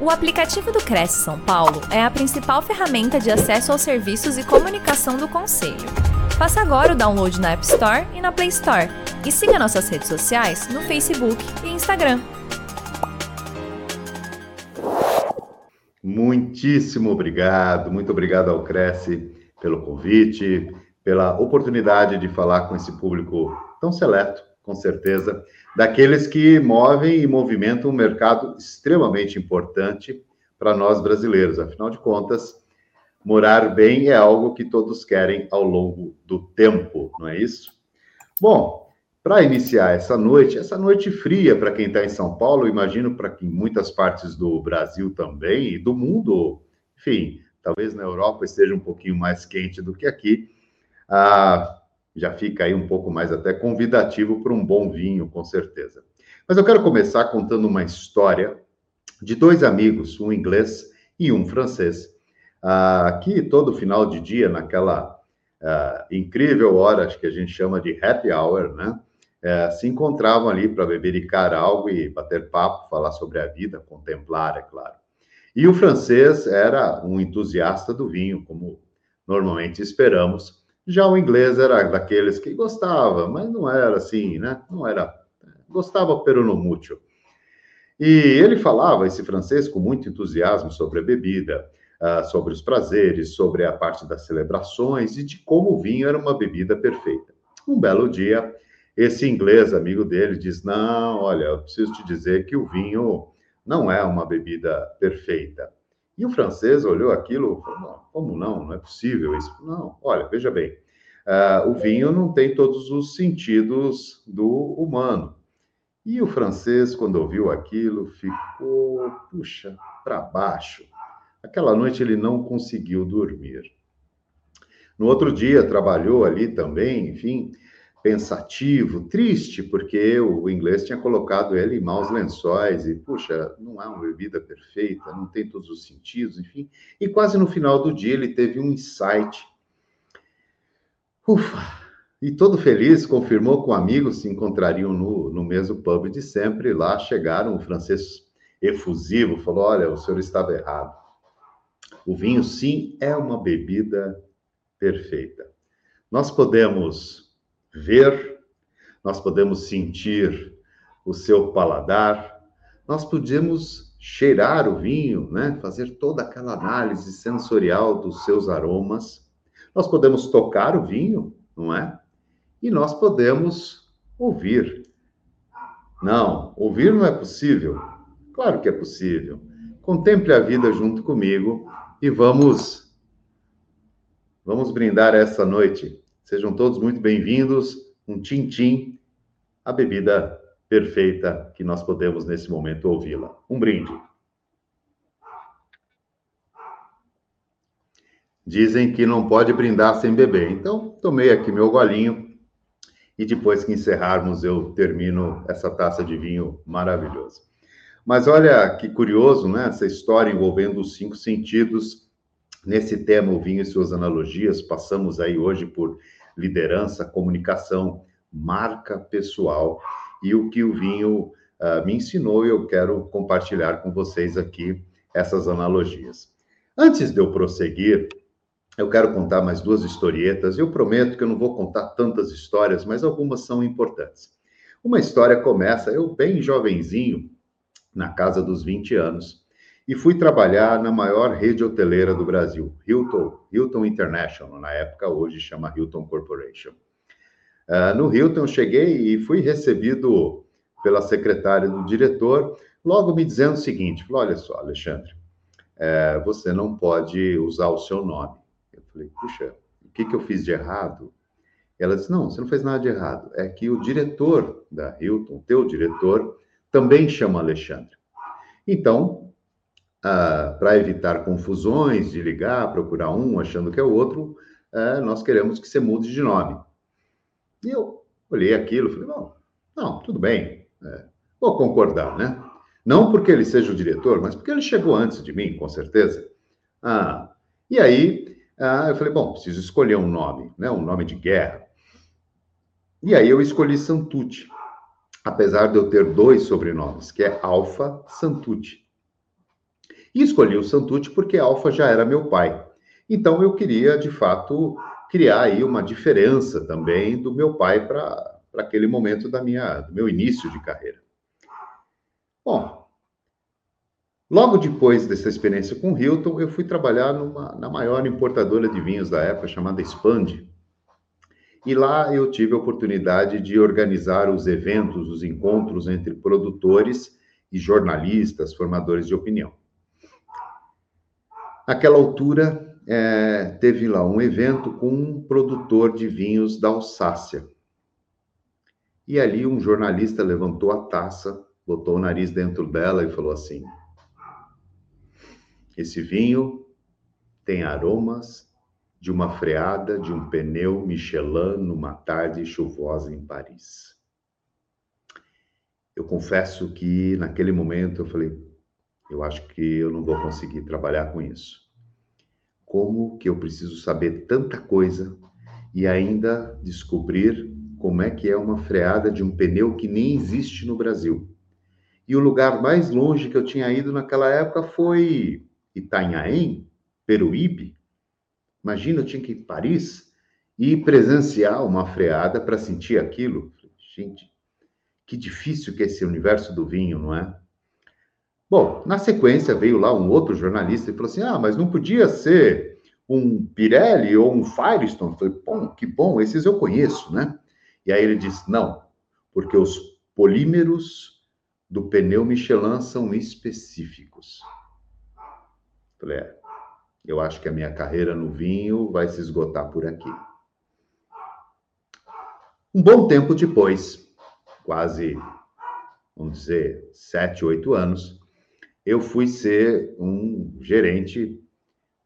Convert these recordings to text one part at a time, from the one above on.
O aplicativo do Cresce São Paulo é a principal ferramenta de acesso aos serviços e comunicação do Conselho. Faça agora o download na App Store e na Play Store. E siga nossas redes sociais no Facebook e Instagram. Muitíssimo obrigado, muito obrigado ao Cresce pelo convite, pela oportunidade de falar com esse público tão seleto, com certeza, daqueles que movem e movimentam um mercado extremamente importante para nós brasileiros. Afinal de contas, morar bem é algo que todos querem ao longo do tempo, não é isso? Bom, para iniciar essa noite, essa noite fria para quem está em São Paulo, imagino para que em muitas partes do Brasil também e do mundo, enfim, talvez na Europa esteja um pouquinho mais quente do que aqui. Ah, já fica aí um pouco mais até convidativo para um bom vinho, com certeza. Mas eu quero começar contando uma história de dois amigos, um inglês e um francês, uh, que todo final de dia, naquela uh, incrível hora, acho que a gente chama de happy hour, né? Uh, se encontravam ali para bebericar algo e bater papo, falar sobre a vida, contemplar, é claro. E o francês era um entusiasta do vinho, como normalmente esperamos, já o inglês era daqueles que gostava, mas não era assim, né? Não era. Gostava pero no mútil. E ele falava, esse francês, com muito entusiasmo sobre a bebida, uh, sobre os prazeres, sobre a parte das celebrações e de como o vinho era uma bebida perfeita. Um belo dia, esse inglês, amigo dele, diz: Não, olha, eu preciso te dizer que o vinho não é uma bebida perfeita. E o francês olhou aquilo falou: como não? Não é possível isso. Não, olha, veja bem, uh, o vinho não tem todos os sentidos do humano. E o francês, quando ouviu aquilo, ficou, puxa, para baixo. Aquela noite ele não conseguiu dormir. No outro dia, trabalhou ali também, enfim, pensativo, triste, porque o inglês tinha colocado ele em maus lençóis e, puxa, não é uma bebida perfeita, não tem todos os sentidos, enfim. E quase no final do dia ele teve um insight. Ufa! E todo feliz, confirmou com amigos se encontrariam no, no mesmo pub de sempre. Lá chegaram, o francês efusivo falou: Olha, o senhor estava errado. O vinho, sim, é uma bebida perfeita. Nós podemos ver, nós podemos sentir o seu paladar, nós podemos cheirar o vinho, né? fazer toda aquela análise sensorial dos seus aromas, nós podemos tocar o vinho, não é? E nós podemos ouvir. Não, ouvir não é possível. Claro que é possível. Contemple a vida junto comigo e vamos vamos brindar essa noite Sejam todos muito bem-vindos. Um tim-tim, a bebida perfeita que nós podemos nesse momento ouvi-la. Um brinde. Dizem que não pode brindar sem beber. Então, tomei aqui meu golinho e depois que encerrarmos eu termino essa taça de vinho maravilhoso. Mas olha que curioso, né? Essa história envolvendo os cinco sentidos. Nesse tema, o vinho e suas analogias, passamos aí hoje por liderança, comunicação, marca pessoal e o que o vinho uh, me ensinou e eu quero compartilhar com vocês aqui essas analogias. Antes de eu prosseguir, eu quero contar mais duas historietas. Eu prometo que eu não vou contar tantas histórias, mas algumas são importantes. Uma história começa, eu bem jovenzinho, na casa dos 20 anos, e fui trabalhar na maior rede hoteleira do Brasil, Hilton, Hilton International, na época hoje chama Hilton Corporation. Uh, no Hilton cheguei e fui recebido pela secretária do diretor, logo me dizendo o seguinte: olha só, Alexandre, é, você não pode usar o seu nome. Eu falei, puxa, o que, que eu fiz de errado? Ela disse: não, você não fez nada de errado. É que o diretor da Hilton, teu diretor, também chama Alexandre. Então, ah, para evitar confusões de ligar, procurar um achando que é o outro, ah, nós queremos que você mude de nome. E eu olhei aquilo, falei, não, não, tudo bem, é, vou concordar, né? Não porque ele seja o diretor, mas porque ele chegou antes de mim, com certeza. Ah, e aí, ah, eu falei, bom, preciso escolher um nome, né? Um nome de guerra. E aí eu escolhi Santucci, apesar de eu ter dois sobrenomes, que é Alfa Santucci. E escolhi o Santucci porque Alfa já era meu pai. Então eu queria, de fato, criar aí uma diferença também do meu pai para aquele momento da minha, do meu início de carreira. Bom, logo depois dessa experiência com o Hilton, eu fui trabalhar numa, na maior importadora de vinhos da época, chamada Expand. E lá eu tive a oportunidade de organizar os eventos, os encontros entre produtores e jornalistas, formadores de opinião. Naquela altura, é, teve lá um evento com um produtor de vinhos da Alsácia. E ali um jornalista levantou a taça, botou o nariz dentro dela e falou assim: Esse vinho tem aromas de uma freada de um pneu Michelin numa tarde chuvosa em Paris. Eu confesso que naquele momento eu falei, eu acho que eu não vou conseguir trabalhar com isso como que eu preciso saber tanta coisa e ainda descobrir como é que é uma freada de um pneu que nem existe no Brasil. E o lugar mais longe que eu tinha ido naquela época foi Itanhaém, Peruíbe. Imagina, eu tinha que ir em Paris e presenciar uma freada para sentir aquilo. Gente, que difícil que é esse universo do vinho, não é? Bom, na sequência veio lá um outro jornalista e falou assim: ah, mas não podia ser um Pirelli ou um Firestone? Eu falei, bom, que bom, esses eu conheço, né? E aí ele disse: não, porque os polímeros do pneu Michelin são específicos. Eu falei, é, eu acho que a minha carreira no vinho vai se esgotar por aqui. Um bom tempo depois, quase, vamos dizer, sete, oito anos, eu fui ser um gerente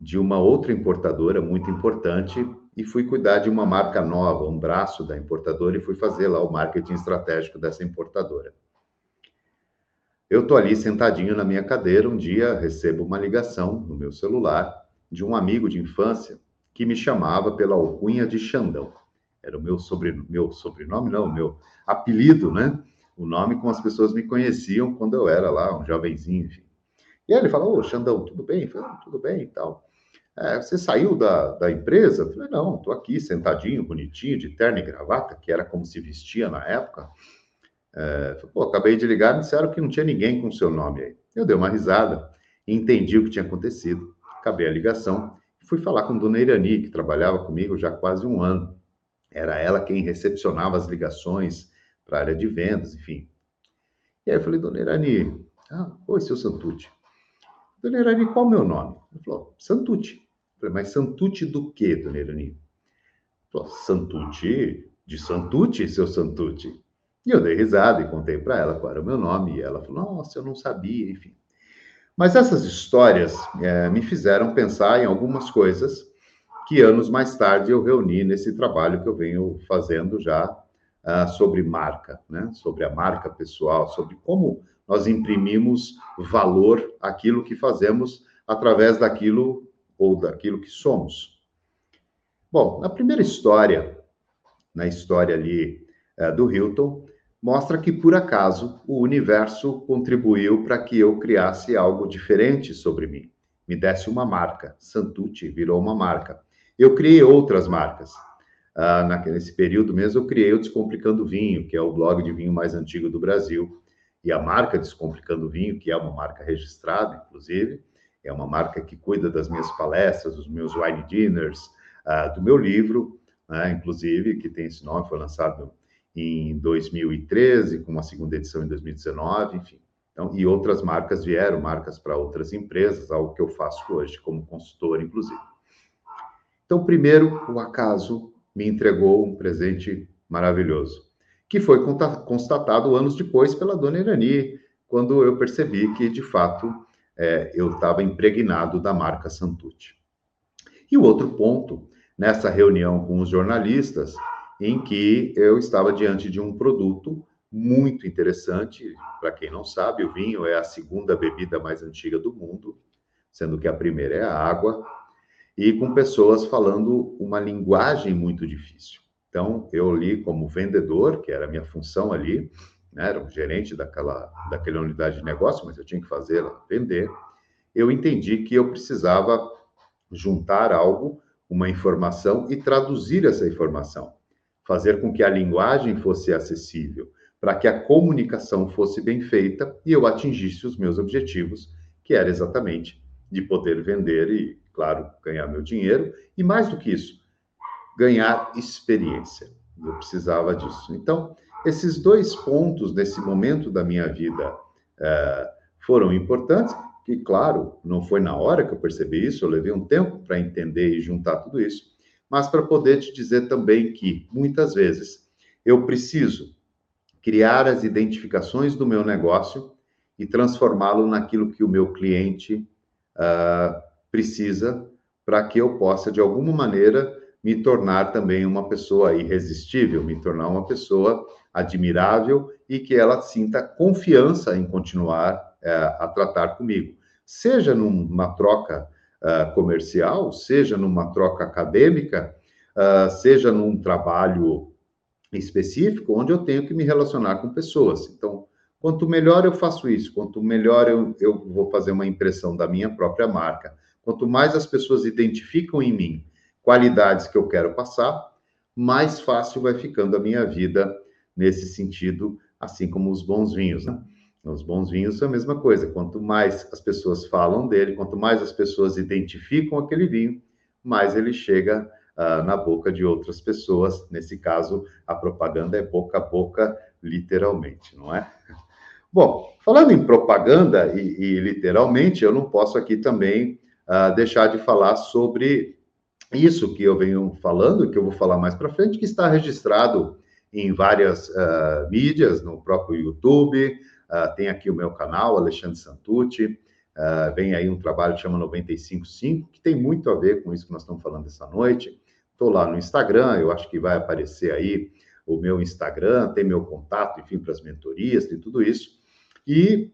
de uma outra importadora muito importante e fui cuidar de uma marca nova, um braço da importadora, e fui fazer lá o marketing estratégico dessa importadora. Eu tô ali sentadinho na minha cadeira, um dia recebo uma ligação no meu celular de um amigo de infância que me chamava pela alcunha de Xandão. Era o meu sobrenome, meu sobrenome não, meu apelido, né? O nome como as pessoas me conheciam quando eu era lá, um jovenzinho, enfim. E aí ele falou, ô, Xandão, tudo bem? Falei, ah, tudo bem e tal. É, você saiu da, da empresa? Eu falei, não, estou aqui sentadinho, bonitinho, de terno e gravata, que era como se vestia na época. É, falei, Pô, acabei de ligar, me disseram que não tinha ninguém com seu nome aí. Eu dei uma risada entendi o que tinha acontecido. Acabei a ligação e fui falar com Dona Irani, que trabalhava comigo já há quase um ano. Era ela quem recepcionava as ligações para a área de vendas, enfim. E aí eu falei, Dona Irani, ah, oi, seu Santucci. Dona Irani, qual é o meu nome? Ele falou, Santucci. Eu falei, mas Santucci do quê, Dona Irani? Falou, Santucci? De Santucci, seu Santucci. E eu dei risada e contei para ela qual era o meu nome. E ela falou, nossa, eu não sabia, enfim. Mas essas histórias é, me fizeram pensar em algumas coisas que anos mais tarde eu reuni nesse trabalho que eu venho fazendo já uh, sobre marca, né? sobre a marca pessoal, sobre como nós imprimimos valor àquilo que fazemos através daquilo ou daquilo que somos. Bom, na primeira história, na história ali é, do Hilton, mostra que por acaso o universo contribuiu para que eu criasse algo diferente sobre mim. Me desse uma marca. Santucci virou uma marca. Eu criei outras marcas. Ah, nesse período mesmo, eu criei o Descomplicando Vinho, que é o blog de vinho mais antigo do Brasil e a marca Descomplicando Vinho, que é uma marca registrada, inclusive, é uma marca que cuida das minhas palestras, dos meus wine dinners, uh, do meu livro, né, inclusive, que tem esse nome, foi lançado em 2013, com uma segunda edição em 2019, enfim. Então, e outras marcas vieram, marcas para outras empresas, algo que eu faço hoje como consultor, inclusive. Então, primeiro, o acaso me entregou um presente maravilhoso que foi constatado anos depois pela dona Irani, quando eu percebi que, de fato, é, eu estava impregnado da marca Santucci. E o outro ponto, nessa reunião com os jornalistas, em que eu estava diante de um produto muito interessante. Para quem não sabe, o vinho é a segunda bebida mais antiga do mundo, sendo que a primeira é a água, e com pessoas falando uma linguagem muito difícil. Então, eu li como vendedor, que era a minha função ali, né? era um gerente daquela, daquela unidade de negócio, mas eu tinha que fazer vender. eu entendi que eu precisava juntar algo, uma informação e traduzir essa informação, fazer com que a linguagem fosse acessível, para que a comunicação fosse bem feita e eu atingisse os meus objetivos, que era exatamente de poder vender e, claro, ganhar meu dinheiro e mais do que isso, ganhar experiência. Eu precisava disso. Então, esses dois pontos nesse momento da minha vida é, foram importantes, que, claro, não foi na hora que eu percebi isso, eu levei um tempo para entender e juntar tudo isso, mas para poder te dizer também que, muitas vezes, eu preciso criar as identificações do meu negócio e transformá-lo naquilo que o meu cliente uh, precisa para que eu possa, de alguma maneira, me tornar também uma pessoa irresistível, me tornar uma pessoa admirável e que ela sinta confiança em continuar é, a tratar comigo. Seja numa troca uh, comercial, seja numa troca acadêmica, uh, seja num trabalho específico, onde eu tenho que me relacionar com pessoas. Então, quanto melhor eu faço isso, quanto melhor eu, eu vou fazer uma impressão da minha própria marca, quanto mais as pessoas identificam em mim qualidades que eu quero passar, mais fácil vai ficando a minha vida nesse sentido, assim como os bons vinhos. Né? Os bons vinhos são a mesma coisa. Quanto mais as pessoas falam dele, quanto mais as pessoas identificam aquele vinho, mais ele chega uh, na boca de outras pessoas. Nesse caso, a propaganda é boca a boca, literalmente, não é? Bom, falando em propaganda e, e literalmente, eu não posso aqui também uh, deixar de falar sobre isso que eu venho falando, que eu vou falar mais para frente, que está registrado em várias uh, mídias, no próprio YouTube, uh, tem aqui o meu canal, Alexandre Santucci, uh, vem aí um trabalho que chama 955, que tem muito a ver com isso que nós estamos falando essa noite. Estou lá no Instagram, eu acho que vai aparecer aí o meu Instagram, tem meu contato, enfim, para as mentorias, tem tudo isso. E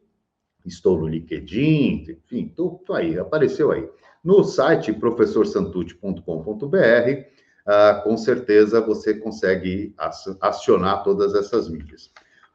estou no LinkedIn, enfim, estou aí, apareceu aí. No site professorsantute.com.br, ah, com certeza você consegue acionar todas essas mídias.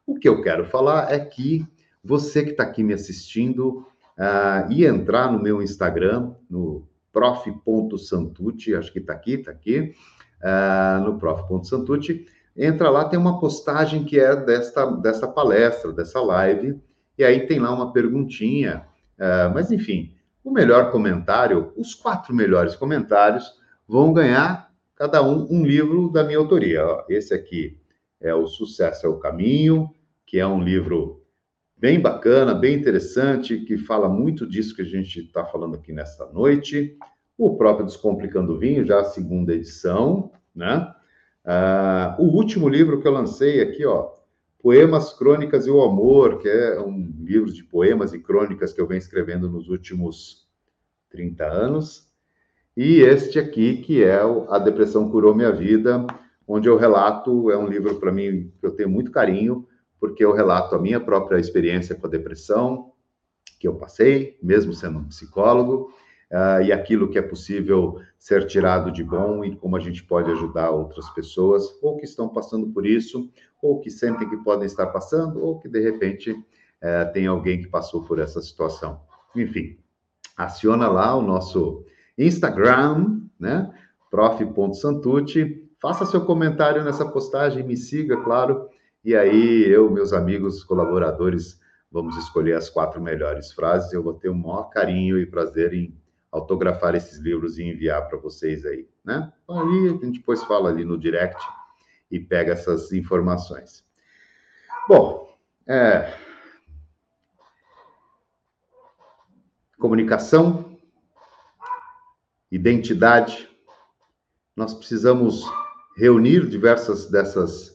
O que eu quero falar é que você que está aqui me assistindo uh, e entrar no meu Instagram, no prof.santucci, acho que está aqui, está aqui, uh, no prof.santucci, entra lá, tem uma postagem que é desta, dessa palestra, dessa live, e aí tem lá uma perguntinha, uh, mas enfim, o melhor comentário, os quatro melhores comentários vão ganhar cada um um livro da minha autoria. Esse aqui é O Sucesso é o Caminho, que é um livro bem bacana, bem interessante, que fala muito disso que a gente está falando aqui nesta noite. O próprio Descomplicando Vinho, já a segunda edição, né? Uh, o último livro que eu lancei aqui, ó, Poemas, Crônicas e o Amor, que é um livro de poemas e crônicas que eu venho escrevendo nos últimos 30 anos. E este aqui, que é A Depressão Curou Minha Vida, onde eu relato, é um livro para mim que eu tenho muito carinho, porque eu relato a minha própria experiência com a depressão, que eu passei, mesmo sendo um psicólogo, uh, e aquilo que é possível ser tirado de bom e como a gente pode ajudar outras pessoas, ou que estão passando por isso, ou que sentem que podem estar passando, ou que de repente uh, tem alguém que passou por essa situação. Enfim, aciona lá o nosso Instagram, né? prof.santucci, faça seu comentário nessa postagem, me siga, claro, e aí eu, meus amigos, colaboradores, vamos escolher as quatro melhores frases. Eu vou ter o maior carinho e prazer em autografar esses livros e enviar para vocês aí, né? Então, ali a gente depois fala ali no direct e pega essas informações. Bom, é... comunicação, identidade. Nós precisamos reunir diversas dessas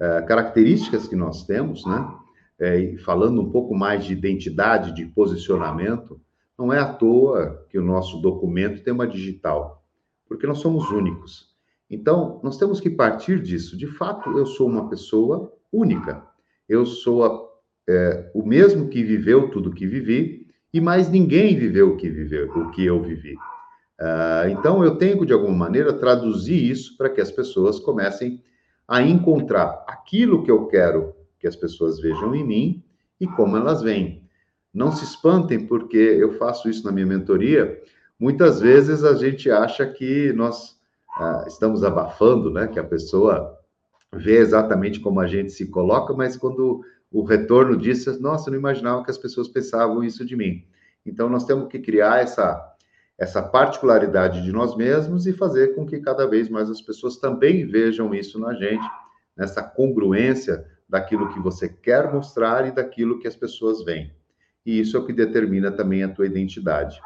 uh, características que nós temos, né? É, falando um pouco mais de identidade, de posicionamento, não é à toa que o nosso documento tem uma digital, porque nós somos únicos. Então, nós temos que partir disso. De fato, eu sou uma pessoa única. Eu sou a, é, o mesmo que viveu tudo que vivi, e mais ninguém viveu o que viveu, o que eu vivi. Uh, então, eu tenho, de alguma maneira, traduzir isso para que as pessoas comecem a encontrar aquilo que eu quero que as pessoas vejam em mim e como elas veem. Não se espantem, porque eu faço isso na minha mentoria. Muitas vezes a gente acha que nós ah, estamos abafando, né? Que a pessoa vê exatamente como a gente se coloca, mas quando o retorno disso, nossa, eu não imaginava que as pessoas pensavam isso de mim. Então, nós temos que criar essa, essa particularidade de nós mesmos e fazer com que cada vez mais as pessoas também vejam isso na gente, nessa congruência daquilo que você quer mostrar e daquilo que as pessoas veem. E isso é o que determina também a tua identidade.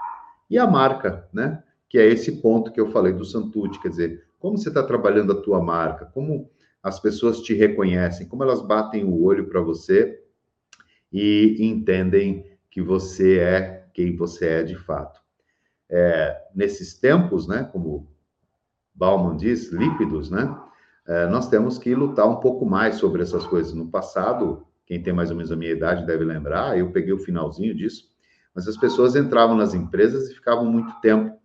E a marca, né? Que é esse ponto que eu falei do Santucci, quer dizer, como você está trabalhando a tua marca, como as pessoas te reconhecem, como elas batem o olho para você e entendem que você é quem você é de fato. É, nesses tempos, né, como Bauman diz, líquidos, né, é, nós temos que lutar um pouco mais sobre essas coisas. No passado, quem tem mais ou menos a minha idade deve lembrar, eu peguei o finalzinho disso, mas as pessoas entravam nas empresas e ficavam muito tempo,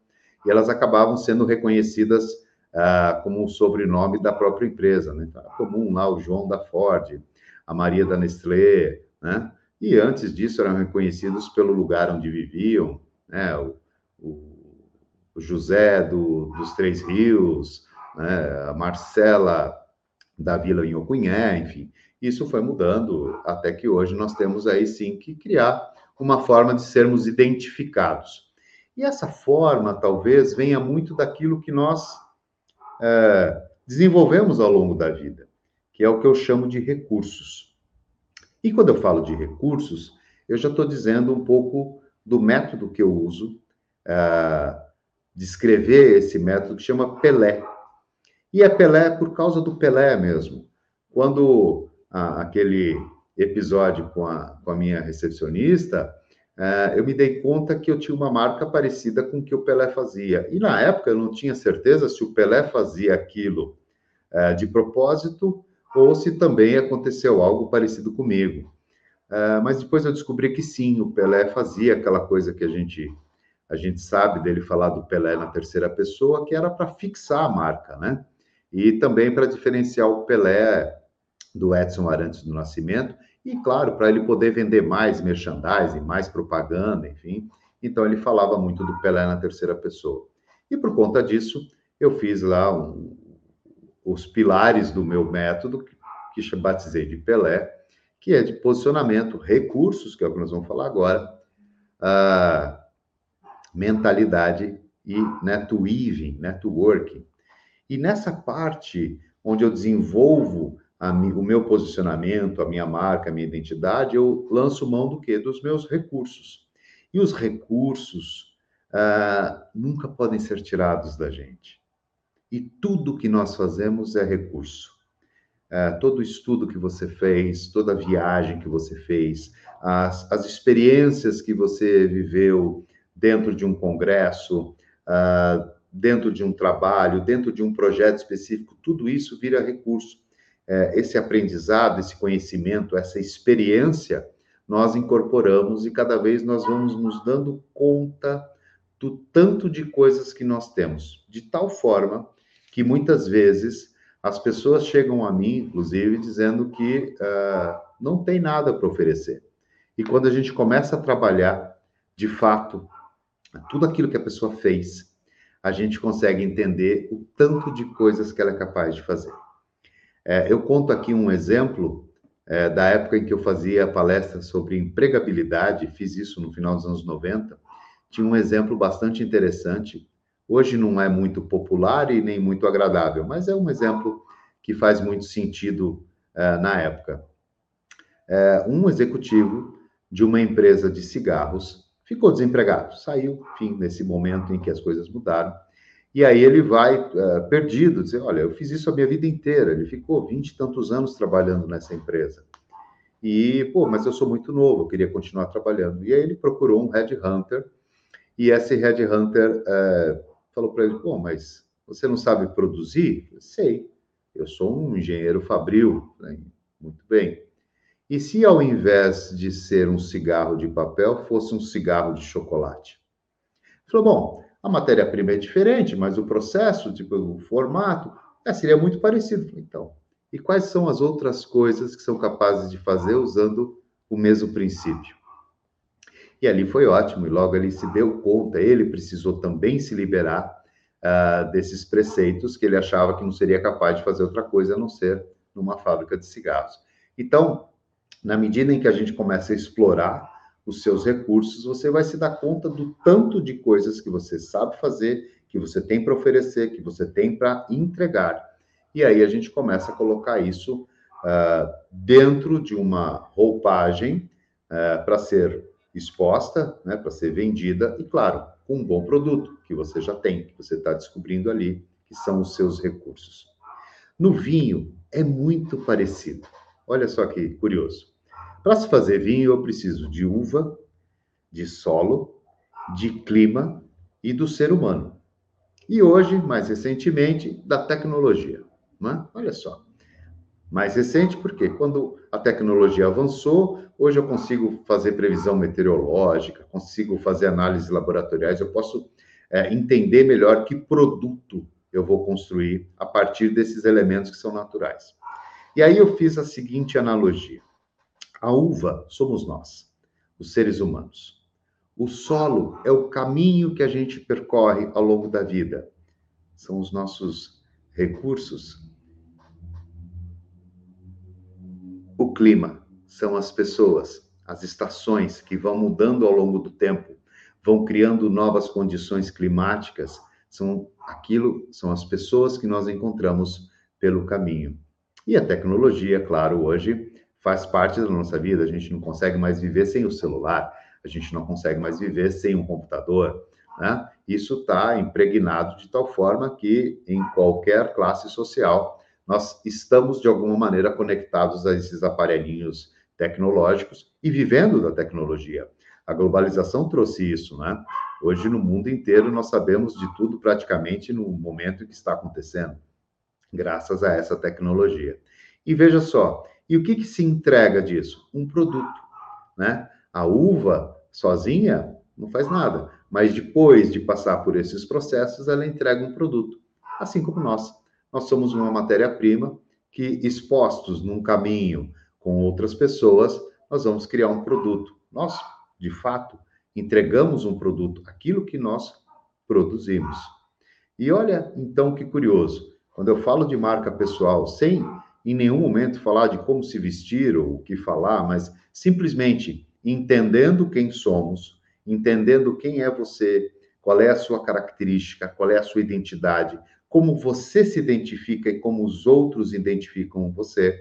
e elas acabavam sendo reconhecidas ah, como o sobrenome da própria empresa, né? Então, era comum lá o João da Ford, a Maria da Nestlé, né? E antes disso eram reconhecidos pelo lugar onde viviam, né? O, o, o José do, dos Três Rios, né? a Marcela da Vila Inhocunhé, enfim. Isso foi mudando até que hoje nós temos aí sim que criar uma forma de sermos identificados. E essa forma talvez venha muito daquilo que nós é, desenvolvemos ao longo da vida, que é o que eu chamo de recursos. E quando eu falo de recursos, eu já estou dizendo um pouco do método que eu uso, é, descrever esse método que chama Pelé. E é Pelé por causa do Pelé mesmo. Quando a, aquele episódio com a, com a minha recepcionista, é, eu me dei conta que eu tinha uma marca parecida com o que o Pelé fazia. E na época eu não tinha certeza se o Pelé fazia aquilo é, de propósito ou se também aconteceu algo parecido comigo. É, mas depois eu descobri que sim, o Pelé fazia aquela coisa que a gente a gente sabe dele falar do Pelé na terceira pessoa, que era para fixar a marca, né? E também para diferenciar o Pelé do Edson Arantes do Nascimento e, claro, para ele poder vender mais merchandising, mais propaganda, enfim. Então, ele falava muito do Pelé na terceira pessoa. E por conta disso, eu fiz lá um, os pilares do meu método, que, que batizei de Pelé, que é de posicionamento, recursos, que é o que nós vamos falar agora, mentalidade e netweaving, networking. E nessa parte onde eu desenvolvo o meu posicionamento, a minha marca, a minha identidade, eu lanço mão do quê? Dos meus recursos. E os recursos ah, nunca podem ser tirados da gente. E tudo que nós fazemos é recurso. Ah, todo estudo que você fez, toda viagem que você fez, as, as experiências que você viveu dentro de um congresso, ah, dentro de um trabalho, dentro de um projeto específico, tudo isso vira recurso esse aprendizado, esse conhecimento, essa experiência, nós incorporamos e cada vez nós vamos nos dando conta do tanto de coisas que nós temos, de tal forma que muitas vezes as pessoas chegam a mim, inclusive, dizendo que uh, não tem nada para oferecer. E quando a gente começa a trabalhar, de fato, tudo aquilo que a pessoa fez, a gente consegue entender o tanto de coisas que ela é capaz de fazer. É, eu conto aqui um exemplo é, da época em que eu fazia palestra sobre empregabilidade, fiz isso no final dos anos 90. Tinha um exemplo bastante interessante. Hoje não é muito popular e nem muito agradável, mas é um exemplo que faz muito sentido é, na época. É, um executivo de uma empresa de cigarros ficou desempregado, saiu, enfim, nesse momento em que as coisas mudaram e aí ele vai uh, perdido, dizer, olha, eu fiz isso a minha vida inteira. Ele ficou vinte e tantos anos trabalhando nessa empresa. E, pô, mas eu sou muito novo, eu queria continuar trabalhando. E aí ele procurou um headhunter, e esse headhunter uh, falou para ele, pô, mas você não sabe produzir? Eu sei, eu sou um engenheiro fabril. Né? Muito bem. E se ao invés de ser um cigarro de papel, fosse um cigarro de chocolate? Ele falou, bom, a matéria-prima é diferente, mas o processo, tipo, o formato, é, seria muito parecido. Então, e quais são as outras coisas que são capazes de fazer usando o mesmo princípio? E ali foi ótimo, e logo ele se deu conta, ele precisou também se liberar uh, desses preceitos que ele achava que não seria capaz de fazer outra coisa a não ser numa fábrica de cigarros. Então, na medida em que a gente começa a explorar os seus recursos, você vai se dar conta do tanto de coisas que você sabe fazer, que você tem para oferecer, que você tem para entregar. E aí a gente começa a colocar isso uh, dentro de uma roupagem uh, para ser exposta, né, para ser vendida, e claro, com um bom produto que você já tem, que você está descobrindo ali, que são os seus recursos. No vinho, é muito parecido. Olha só que curioso. Para se fazer vinho, eu preciso de uva, de solo, de clima e do ser humano. E hoje, mais recentemente, da tecnologia. Né? Olha só. Mais recente, porque quando a tecnologia avançou, hoje eu consigo fazer previsão meteorológica, consigo fazer análises laboratoriais, eu posso é, entender melhor que produto eu vou construir a partir desses elementos que são naturais. E aí eu fiz a seguinte analogia. A uva somos nós, os seres humanos. O solo é o caminho que a gente percorre ao longo da vida. São os nossos recursos. O clima são as pessoas, as estações que vão mudando ao longo do tempo, vão criando novas condições climáticas, são aquilo, são as pessoas que nós encontramos pelo caminho. E a tecnologia, claro, hoje faz parte da nossa vida. A gente não consegue mais viver sem o celular, a gente não consegue mais viver sem um computador. Né? Isso está impregnado de tal forma que em qualquer classe social nós estamos de alguma maneira conectados a esses aparelhinhos tecnológicos e vivendo da tecnologia. A globalização trouxe isso, né? Hoje no mundo inteiro nós sabemos de tudo praticamente no momento que está acontecendo, graças a essa tecnologia. E veja só, e o que, que se entrega disso? Um produto, né? A uva sozinha não faz nada, mas depois de passar por esses processos, ela entrega um produto, assim como nós. Nós somos uma matéria-prima que, expostos num caminho com outras pessoas, nós vamos criar um produto. Nós, de fato, entregamos um produto, aquilo que nós produzimos. E olha, então, que curioso. Quando eu falo de marca pessoal, sem em nenhum momento falar de como se vestir ou o que falar, mas simplesmente entendendo quem somos, entendendo quem é você, qual é a sua característica, qual é a sua identidade, como você se identifica e como os outros identificam você,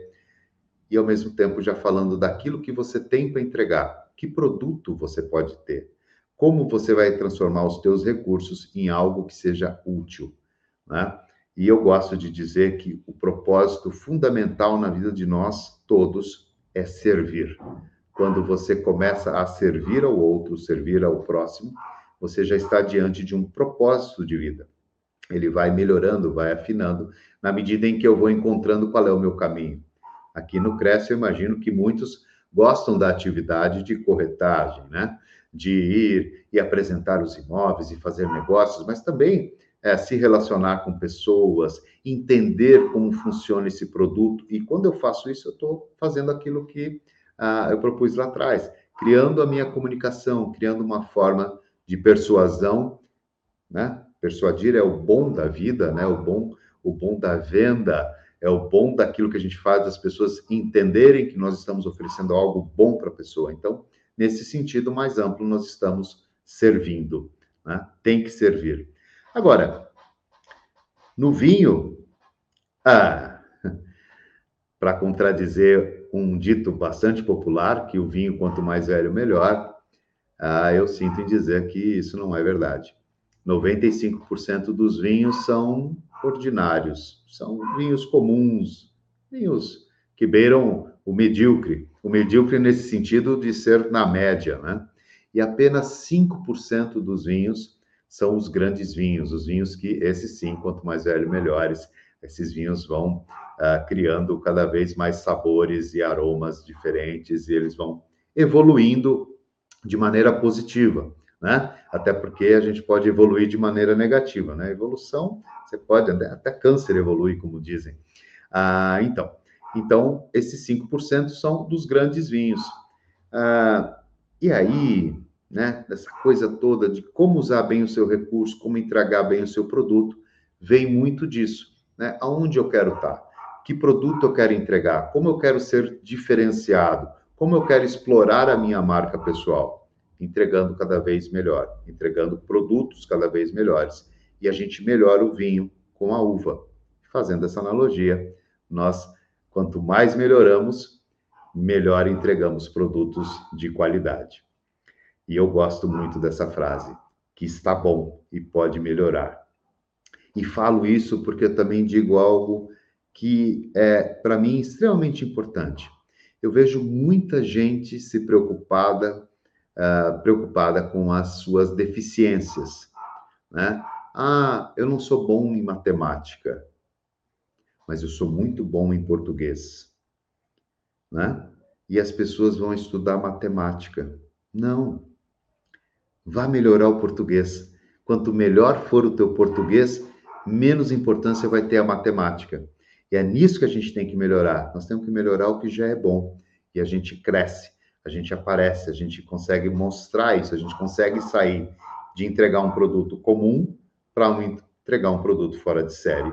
e ao mesmo tempo já falando daquilo que você tem para entregar, que produto você pode ter, como você vai transformar os teus recursos em algo que seja útil, né? E eu gosto de dizer que o propósito fundamental na vida de nós todos é servir. Quando você começa a servir ao outro, servir ao próximo, você já está diante de um propósito de vida. Ele vai melhorando, vai afinando, na medida em que eu vou encontrando qual é o meu caminho. Aqui no Cresce, eu imagino que muitos gostam da atividade de corretagem, né? De ir e apresentar os imóveis e fazer negócios, mas também é, se relacionar com pessoas, entender como funciona esse produto. E quando eu faço isso, eu estou fazendo aquilo que ah, eu propus lá atrás, criando a minha comunicação, criando uma forma de persuasão, né? Persuadir é o bom da vida, né? O bom, o bom da venda, é o bom daquilo que a gente faz, as pessoas entenderem que nós estamos oferecendo algo bom para a pessoa. Então, nesse sentido mais amplo, nós estamos servindo, né? Tem que servir. Agora, no vinho, ah, para contradizer um dito bastante popular, que o vinho, quanto mais velho, melhor, ah, eu sinto em dizer que isso não é verdade. 95% dos vinhos são ordinários, são vinhos comuns, vinhos que beiram o medíocre, o medíocre nesse sentido de ser na média, né? E apenas 5% dos vinhos são os grandes vinhos, os vinhos que, esses sim, quanto mais velho, melhores. Esses vinhos vão uh, criando cada vez mais sabores e aromas diferentes e eles vão evoluindo de maneira positiva, né? Até porque a gente pode evoluir de maneira negativa, né? Evolução, você pode, até câncer evolui, como dizem. Ah, então, então, esses 5% são dos grandes vinhos. Ah, e aí, né, dessa coisa toda de como usar bem o seu recurso, como entregar bem o seu produto, vem muito disso, né? Aonde eu quero estar? Que produto eu quero entregar? Como eu quero ser diferenciado? Como eu quero explorar a minha marca pessoal? Entregando cada vez melhor, entregando produtos cada vez melhores. E a gente melhora o vinho com a uva. Fazendo essa analogia, nós, quanto mais melhoramos, melhor entregamos produtos de qualidade. E eu gosto muito dessa frase, que está bom e pode melhorar. E falo isso porque eu também digo algo que é, para mim, extremamente importante. Eu vejo muita gente se preocupada, uh, preocupada com as suas deficiências, né? Ah, eu não sou bom em matemática, mas eu sou muito bom em português, né? E as pessoas vão estudar matemática. Não, Vá melhorar o português. Quanto melhor for o teu português, menos importância vai ter a matemática. E é nisso que a gente tem que melhorar. Nós temos que melhorar o que já é bom. E a gente cresce, a gente aparece, a gente consegue mostrar isso, a gente consegue sair de entregar um produto comum para um, entregar um produto fora de série.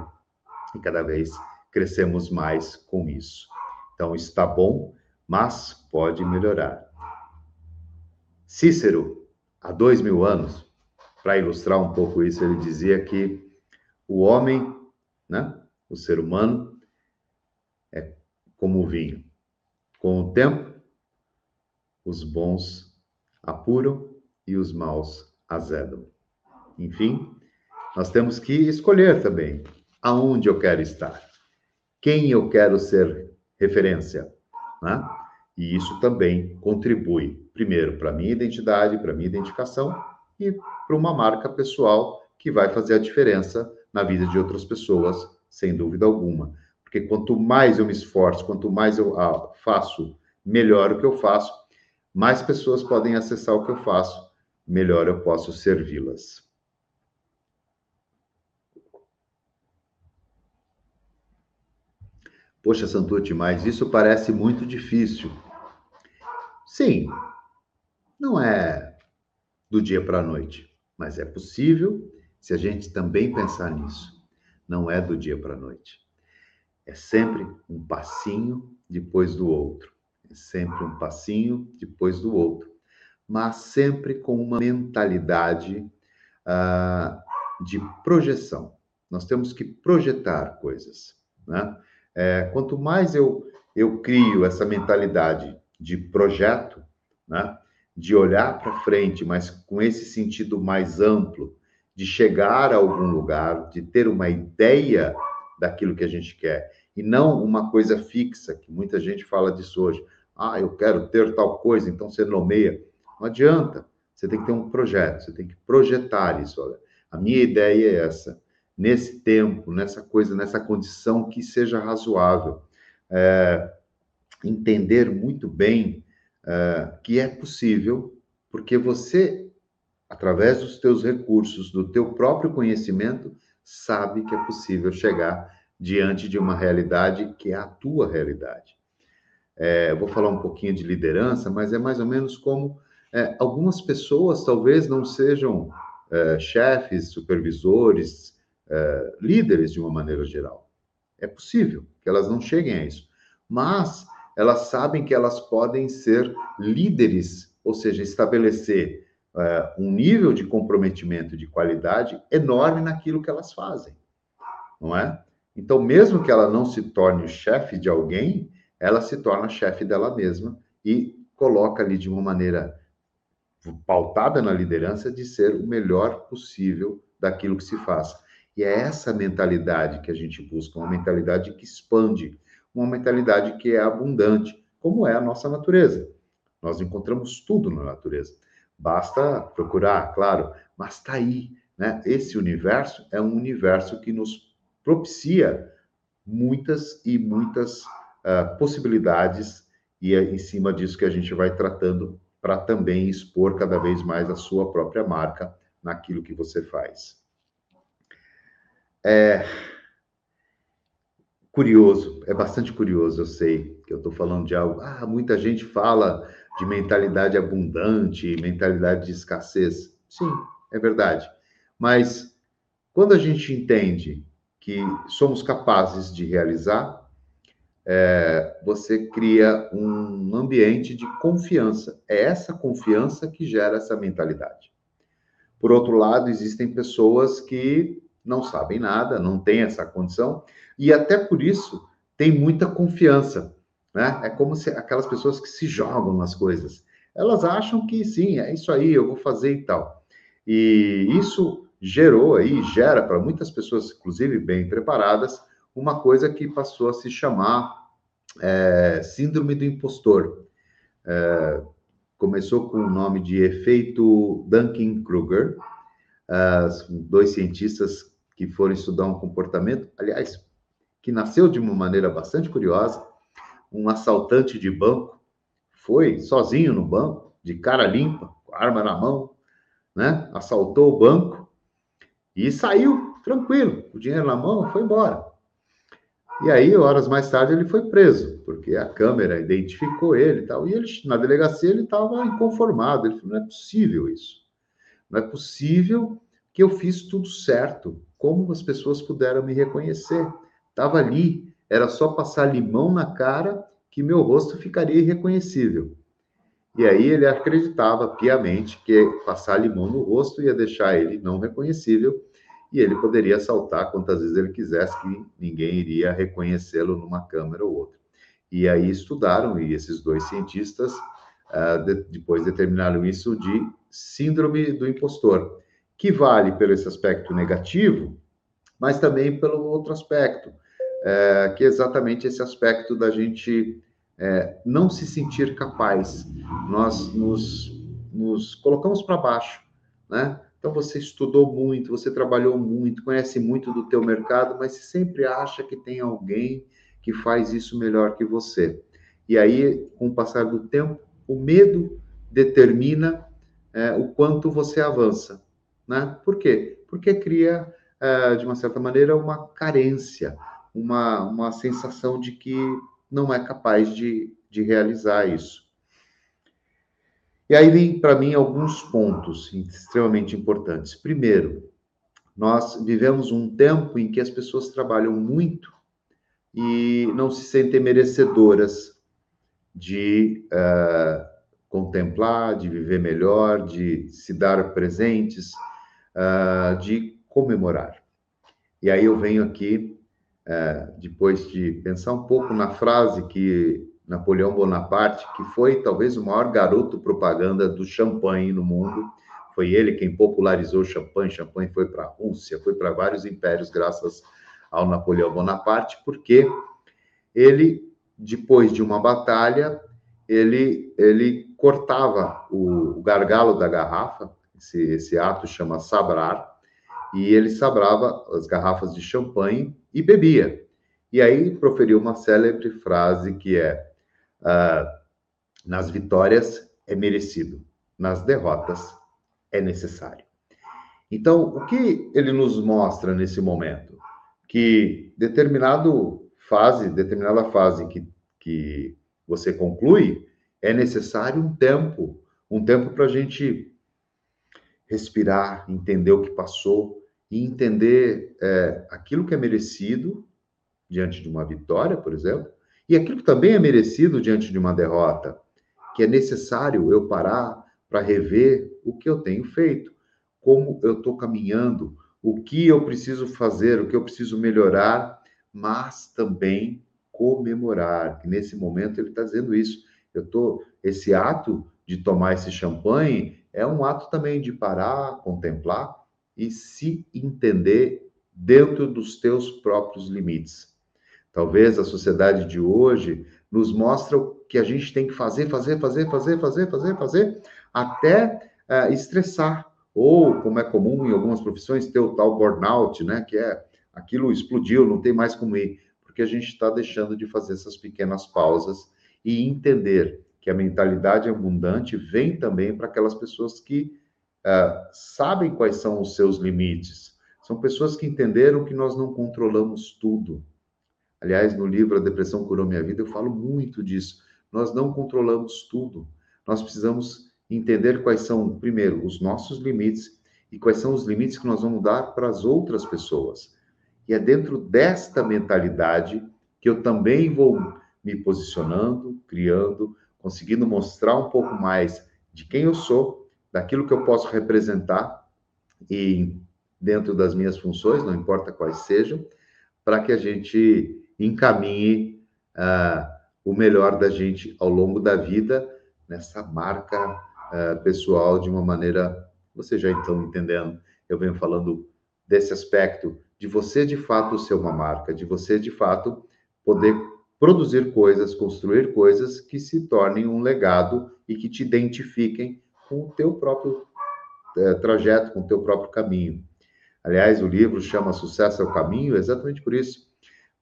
E cada vez crescemos mais com isso. Então, está bom, mas pode melhorar. Cícero, há dois mil anos, para ilustrar um pouco isso, ele dizia que o homem, né, o ser humano, é como o vinho. Com o tempo, os bons apuram e os maus azedam. Enfim, nós temos que escolher também aonde eu quero estar, quem eu quero ser referência, né? E isso também contribui, primeiro, para a minha identidade, para a minha identificação e para uma marca pessoal que vai fazer a diferença na vida de outras pessoas, sem dúvida alguma. Porque quanto mais eu me esforço, quanto mais eu ah, faço melhor o que eu faço, mais pessoas podem acessar o que eu faço, melhor eu posso servi-las. Poxa, Santucci, mas isso parece muito difícil. Sim, não é do dia para a noite, mas é possível se a gente também pensar nisso. Não é do dia para a noite. É sempre um passinho depois do outro. É sempre um passinho depois do outro. Mas sempre com uma mentalidade uh, de projeção. Nós temos que projetar coisas. Né? É, quanto mais eu, eu crio essa mentalidade de projeto, né? de olhar para frente, mas com esse sentido mais amplo, de chegar a algum lugar, de ter uma ideia daquilo que a gente quer, e não uma coisa fixa, que muita gente fala disso hoje. Ah, eu quero ter tal coisa, então você nomeia. Não adianta. Você tem que ter um projeto, você tem que projetar isso. Olha, a minha ideia é essa. Nesse tempo, nessa coisa, nessa condição que seja razoável. É, entender muito bem uh, que é possível, porque você, através dos teus recursos, do teu próprio conhecimento, sabe que é possível chegar diante de uma realidade que é a tua realidade. É, eu vou falar um pouquinho de liderança, mas é mais ou menos como é, algumas pessoas talvez não sejam é, chefes, supervisores, é, líderes de uma maneira geral. É possível que elas não cheguem a isso, mas elas sabem que elas podem ser líderes, ou seja, estabelecer uh, um nível de comprometimento de qualidade enorme naquilo que elas fazem, não é? Então, mesmo que ela não se torne o chefe de alguém, ela se torna chefe dela mesma e coloca ali de uma maneira pautada na liderança de ser o melhor possível daquilo que se faz. E é essa mentalidade que a gente busca, uma mentalidade que expande, uma mentalidade que é abundante, como é a nossa natureza. Nós encontramos tudo na natureza. Basta procurar, claro, mas está aí. Né? Esse universo é um universo que nos propicia muitas e muitas uh, possibilidades, e é em cima disso que a gente vai tratando para também expor cada vez mais a sua própria marca naquilo que você faz. É, curioso, é bastante curioso, eu sei que eu estou falando de algo. Ah, muita gente fala de mentalidade abundante, mentalidade de escassez. Sim, é verdade. Mas quando a gente entende que somos capazes de realizar, é, você cria um ambiente de confiança. É essa confiança que gera essa mentalidade. Por outro lado, existem pessoas que não sabem nada, não têm essa condição, e até por isso tem muita confiança. Né? É como se aquelas pessoas que se jogam nas coisas. Elas acham que sim, é isso aí, eu vou fazer e tal. E isso gerou aí, gera para muitas pessoas, inclusive bem preparadas, uma coisa que passou a se chamar é, Síndrome do Impostor. É, começou com o nome de efeito Dunning-Kruger, dois cientistas que foram estudar um comportamento, aliás, que nasceu de uma maneira bastante curiosa. Um assaltante de banco foi sozinho no banco, de cara limpa, com a arma na mão, né? Assaltou o banco e saiu tranquilo, o dinheiro na mão, foi embora. E aí, horas mais tarde, ele foi preso, porque a câmera identificou ele e tal. E ele, na delegacia, ele estava inconformado. Ele falou: não é possível isso. Não é possível que eu fiz tudo certo. Como as pessoas puderam me reconhecer? Estava ali, era só passar limão na cara que meu rosto ficaria irreconhecível. E aí ele acreditava piamente que passar limão no rosto ia deixar ele não reconhecível e ele poderia saltar quantas vezes ele quisesse, que ninguém iria reconhecê-lo numa câmera ou outra. E aí estudaram, e esses dois cientistas uh, de, depois determinaram isso de síndrome do impostor, que vale pelo esse aspecto negativo, mas também pelo outro aspecto, é, que é exatamente esse aspecto da gente é, não se sentir capaz. Nós nos, nos colocamos para baixo, né? Então você estudou muito, você trabalhou muito, conhece muito do teu mercado, mas sempre acha que tem alguém que faz isso melhor que você. E aí, com o passar do tempo, o medo determina é, o quanto você avança, né? Por quê? Porque cria, é, de uma certa maneira, uma carência, uma, uma sensação de que não é capaz de, de realizar isso. E aí vem para mim alguns pontos extremamente importantes. Primeiro, nós vivemos um tempo em que as pessoas trabalham muito e não se sentem merecedoras de uh, contemplar, de viver melhor, de se dar presentes, uh, de comemorar. E aí eu venho aqui, uh, depois de pensar um pouco na frase que Napoleão Bonaparte, que foi talvez o maior garoto propaganda do champanhe no mundo. Foi ele quem popularizou o champanhe. Champanhe foi para a Rússia, foi para vários impérios, graças ao Napoleão Bonaparte, porque ele, depois de uma batalha, ele, ele cortava o, o gargalo da garrafa, esse, esse ato chama sabrar, e ele sabrava as garrafas de champanhe e bebia. E aí proferiu uma célebre frase que é: Uh, nas vitórias é merecido, nas derrotas é necessário. Então, o que ele nos mostra nesse momento? Que determinado fase, determinada fase que, que você conclui, é necessário um tempo, um tempo para a gente respirar, entender o que passou e entender é, aquilo que é merecido diante de uma vitória, por exemplo, e aquilo que também é merecido diante de uma derrota, que é necessário eu parar para rever o que eu tenho feito, como eu estou caminhando, o que eu preciso fazer, o que eu preciso melhorar, mas também comemorar. Que nesse momento ele está dizendo isso. Eu tô esse ato de tomar esse champanhe é um ato também de parar, contemplar e se entender dentro dos teus próprios limites. Talvez a sociedade de hoje nos mostra o que a gente tem que fazer, fazer, fazer, fazer, fazer, fazer, fazer, até uh, estressar. Ou, como é comum em algumas profissões, ter o tal burnout, né? Que é aquilo explodiu, não tem mais como ir. Porque a gente está deixando de fazer essas pequenas pausas e entender que a mentalidade abundante vem também para aquelas pessoas que uh, sabem quais são os seus limites. São pessoas que entenderam que nós não controlamos tudo Aliás, no livro A Depressão Curou Minha Vida, eu falo muito disso. Nós não controlamos tudo, nós precisamos entender quais são, primeiro, os nossos limites e quais são os limites que nós vamos dar para as outras pessoas. E é dentro desta mentalidade que eu também vou me posicionando, criando, conseguindo mostrar um pouco mais de quem eu sou, daquilo que eu posso representar e dentro das minhas funções, não importa quais sejam, para que a gente encaminhe uh, o melhor da gente ao longo da vida nessa marca uh, pessoal de uma maneira, você já estão entendendo, eu venho falando desse aspecto de você de fato ser uma marca, de você de fato poder produzir coisas, construir coisas que se tornem um legado e que te identifiquem com o teu próprio é, trajeto, com o teu próprio caminho. Aliás, o livro chama Sucesso é o Caminho exatamente por isso,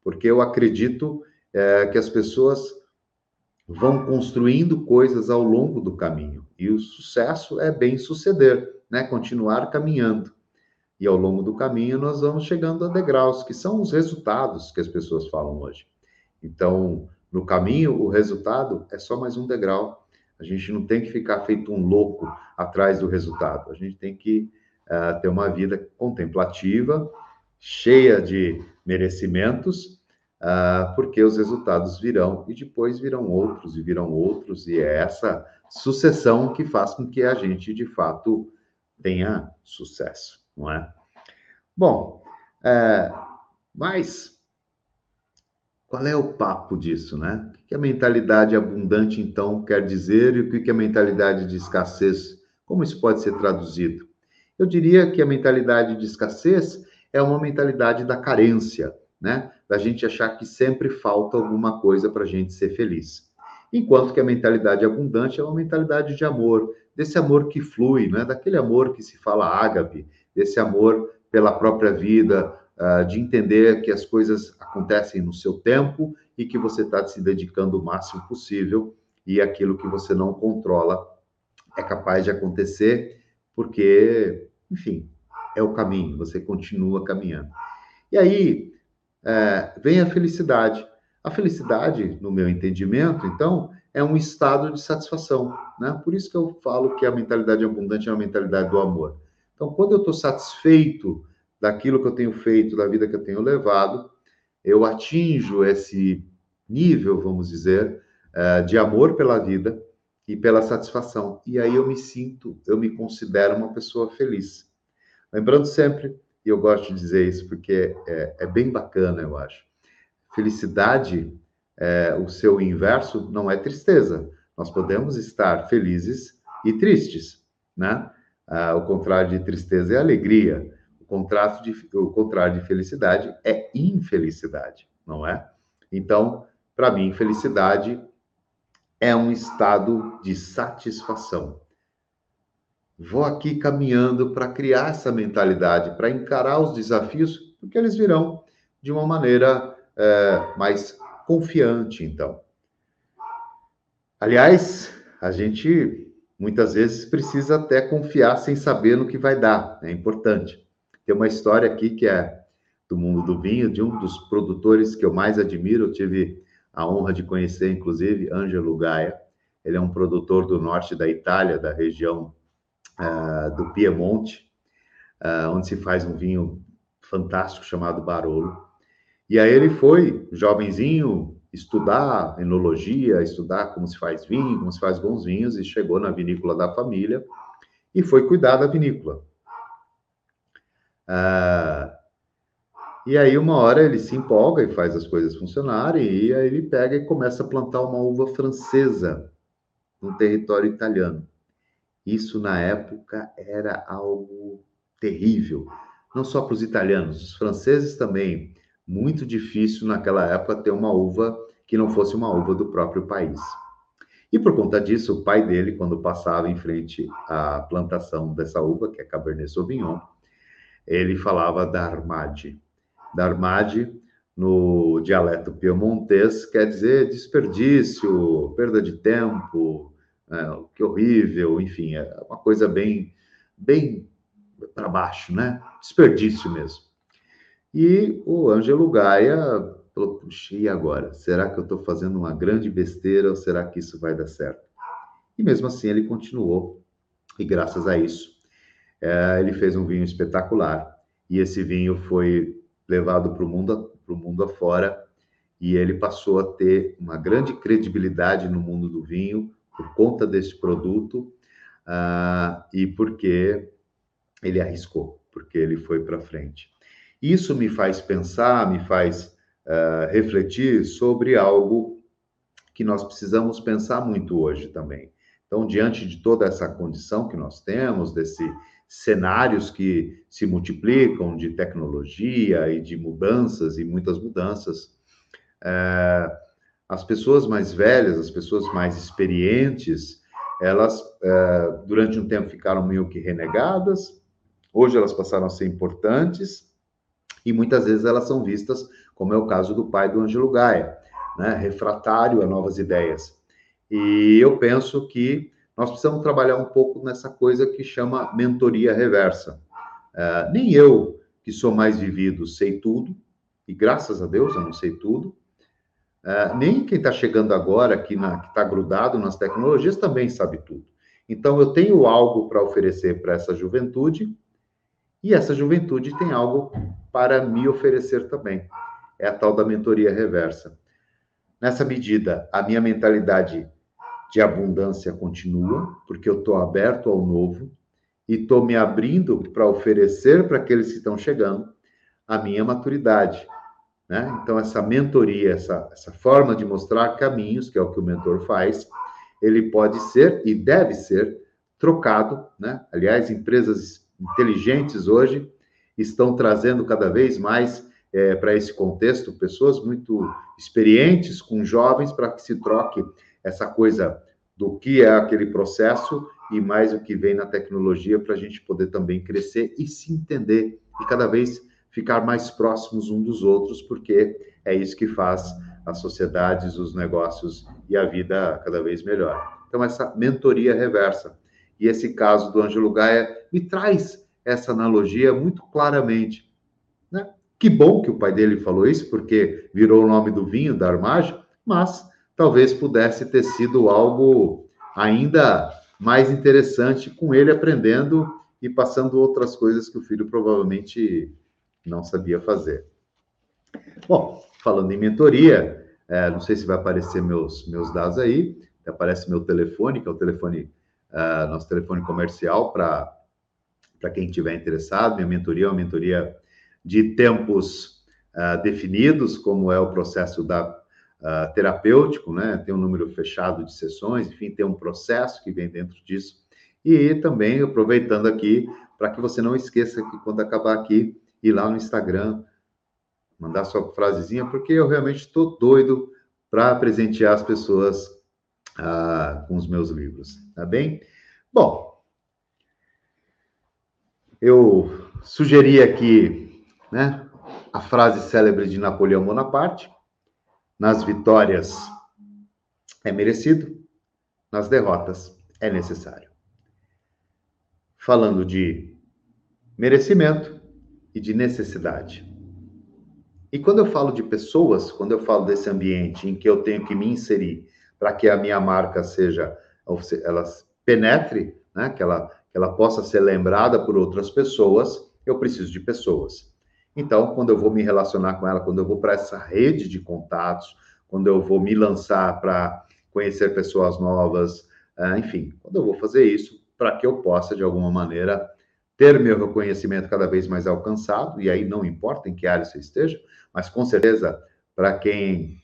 porque eu acredito é, que as pessoas vão construindo coisas ao longo do caminho. E o sucesso é bem suceder, né? Continuar caminhando. E ao longo do caminho nós vamos chegando a degraus, que são os resultados que as pessoas falam hoje. Então, no caminho, o resultado é só mais um degrau. A gente não tem que ficar feito um louco atrás do resultado. A gente tem que uh, ter uma vida contemplativa, cheia de merecimentos, uh, porque os resultados virão e depois virão outros e virão outros, e é essa sucessão que faz com que a gente, de fato, tenha sucesso, não é? Bom, é, mas qual é o papo disso, né? Que a mentalidade abundante, então, quer dizer e o que a mentalidade de escassez, como isso pode ser traduzido? Eu diria que a mentalidade de escassez é uma mentalidade da carência, né? Da gente achar que sempre falta alguma coisa para a gente ser feliz. Enquanto que a mentalidade abundante é uma mentalidade de amor, desse amor que flui, né? Daquele amor que se fala ágape, desse amor pela própria vida, uh, de entender que as coisas acontecem no seu tempo e que você está se dedicando o máximo possível e aquilo que você não controla é capaz de acontecer porque, enfim, é o caminho, você continua caminhando. E aí é, vem a felicidade. A felicidade, no meu entendimento, então, é um estado de satisfação, né? Por isso que eu falo que a mentalidade abundante é uma mentalidade do amor. Então, quando eu estou satisfeito daquilo que eu tenho feito, da vida que eu tenho levado, eu atinjo esse nível, vamos dizer, eh, de amor pela vida e pela satisfação. E aí eu me sinto, eu me considero uma pessoa feliz. Lembrando sempre, e eu gosto de dizer isso porque é, é bem bacana, eu acho. Felicidade, é, o seu inverso não é tristeza. Nós podemos estar felizes e tristes, né? Ah, o contrário de tristeza é alegria. O, contrato de, o contrário de felicidade é infelicidade, não é? Então, para mim, felicidade é um estado de satisfação. Vou aqui caminhando para criar essa mentalidade, para encarar os desafios, porque eles virão de uma maneira é, mais confiante, então. Aliás, a gente muitas vezes precisa até confiar sem saber no que vai dar, é importante. Tem uma história aqui que é do mundo do vinho, de um dos produtores que eu mais admiro, eu tive a honra de conhecer, inclusive, Ângelo Gaia. Ele é um produtor do norte da Itália, da região uh, do Piemonte, uh, onde se faz um vinho fantástico chamado Barolo. E aí ele foi, jovenzinho, estudar enologia, estudar como se faz vinho, como se faz bons vinhos, e chegou na vinícola da família e foi cuidar da vinícola. Ah, e aí, uma hora ele se empolga e faz as coisas funcionarem, e aí ele pega e começa a plantar uma uva francesa no território italiano. Isso, na época, era algo terrível. Não só para os italianos, os franceses também. Muito difícil naquela época ter uma uva que não fosse uma uva do próprio país. E por conta disso, o pai dele, quando passava em frente à plantação dessa uva, que é Cabernet Sauvignon, ele falava. Da armade, no dialeto piemontês, quer dizer desperdício, perda de tempo, é, que horrível, enfim, é uma coisa bem, bem para baixo, né? Desperdício mesmo. E o Ângelo Gaia falou, puxa, e agora? Será que eu estou fazendo uma grande besteira ou será que isso vai dar certo? E mesmo assim ele continuou, e graças a isso, é, ele fez um vinho espetacular. E esse vinho foi levado para o mundo, mundo afora, e ele passou a ter uma grande credibilidade no mundo do vinho por conta desse produto uh, e porque ele arriscou, porque ele foi para frente. Isso me faz pensar, me faz uh, refletir sobre algo que nós precisamos pensar muito hoje também. Então, diante de toda essa condição que nós temos, desses cenários que se multiplicam de tecnologia e de mudanças e muitas mudanças, é, as pessoas mais velhas, as pessoas mais experientes, elas é, durante um tempo ficaram meio que renegadas, hoje elas passaram a ser importantes e muitas vezes elas são vistas, como é o caso do pai do Ângelo Gaia, né, refratário a novas ideias. E eu penso que nós precisamos trabalhar um pouco nessa coisa que chama mentoria reversa. Uh, nem eu, que sou mais vivido, sei tudo, e graças a Deus eu não sei tudo, uh, nem quem está chegando agora, que está grudado nas tecnologias, também sabe tudo. Então, eu tenho algo para oferecer para essa juventude, e essa juventude tem algo para me oferecer também. É a tal da mentoria reversa. Nessa medida, a minha mentalidade de abundância continua, porque eu estou aberto ao novo e estou me abrindo para oferecer para aqueles que estão chegando a minha maturidade. Né? Então, essa mentoria, essa, essa forma de mostrar caminhos, que é o que o mentor faz, ele pode ser e deve ser trocado. Né? Aliás, empresas inteligentes hoje estão trazendo cada vez mais é, para esse contexto pessoas muito experientes com jovens para que se troque essa coisa do que é aquele processo e mais o que vem na tecnologia para a gente poder também crescer e se entender e cada vez ficar mais próximos um dos outros, porque é isso que faz as sociedades, os negócios e a vida cada vez melhor. Então, essa mentoria reversa. E esse caso do Ângelo Gaia me traz essa analogia muito claramente. Né? Que bom que o pai dele falou isso, porque virou o nome do vinho, da armagem, mas talvez pudesse ter sido algo ainda mais interessante com ele aprendendo e passando outras coisas que o filho provavelmente não sabia fazer. Bom, falando em mentoria, é, não sei se vai aparecer meus, meus dados aí, aparece meu telefone, que é o telefone, uh, nosso telefone comercial para quem estiver interessado. Minha mentoria é uma mentoria de tempos uh, definidos, como é o processo da uh, terapêutico, né? Tem um número fechado de sessões, enfim, tem um processo que vem dentro disso. E também aproveitando aqui para que você não esqueça que quando acabar aqui, ir lá no Instagram, mandar sua frasezinha, porque eu realmente estou doido para presentear as pessoas uh, com os meus livros, tá bem? Bom, eu sugeri aqui, né, a frase célebre de Napoleão Bonaparte, nas vitórias é merecido, nas derrotas é necessário. Falando de merecimento e de necessidade. E quando eu falo de pessoas, quando eu falo desse ambiente em que eu tenho que me inserir para que a minha marca seja, ela penetre, né, que ela, que ela possa ser lembrada por outras pessoas, eu preciso de pessoas. Então, quando eu vou me relacionar com ela, quando eu vou para essa rede de contatos, quando eu vou me lançar para conhecer pessoas novas, ah, enfim, quando eu vou fazer isso, para que eu possa, de alguma maneira, ter meu reconhecimento cada vez mais alcançado, e aí não importa em que área você esteja, mas com certeza, para quem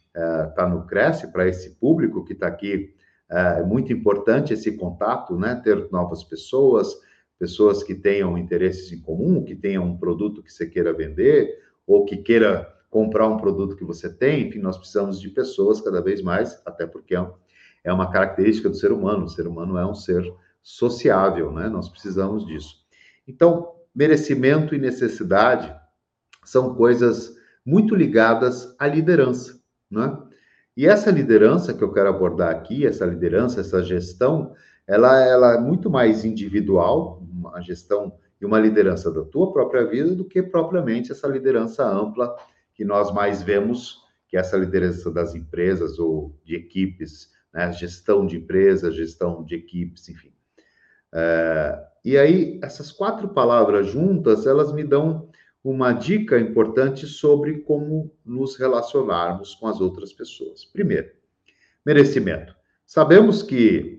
está uh, no Cresce, para esse público que está aqui, uh, é muito importante esse contato, né? Ter novas pessoas, pessoas que tenham interesses em comum, que tenham um produto que você queira vender, ou que queira comprar um produto que você tem, enfim, nós precisamos de pessoas cada vez mais, até porque é, é uma característica do ser humano, o ser humano é um ser sociável, né? Nós precisamos disso. Então, merecimento e necessidade são coisas muito ligadas à liderança, né? E essa liderança que eu quero abordar aqui, essa liderança, essa gestão, ela, ela é muito mais individual, uma gestão e uma liderança da tua própria vida do que propriamente essa liderança ampla que nós mais vemos, que é essa liderança das empresas ou de equipes né? Gestão de empresas, gestão de equipes, enfim. É, e aí, essas quatro palavras juntas, elas me dão uma dica importante sobre como nos relacionarmos com as outras pessoas. Primeiro, merecimento. Sabemos que,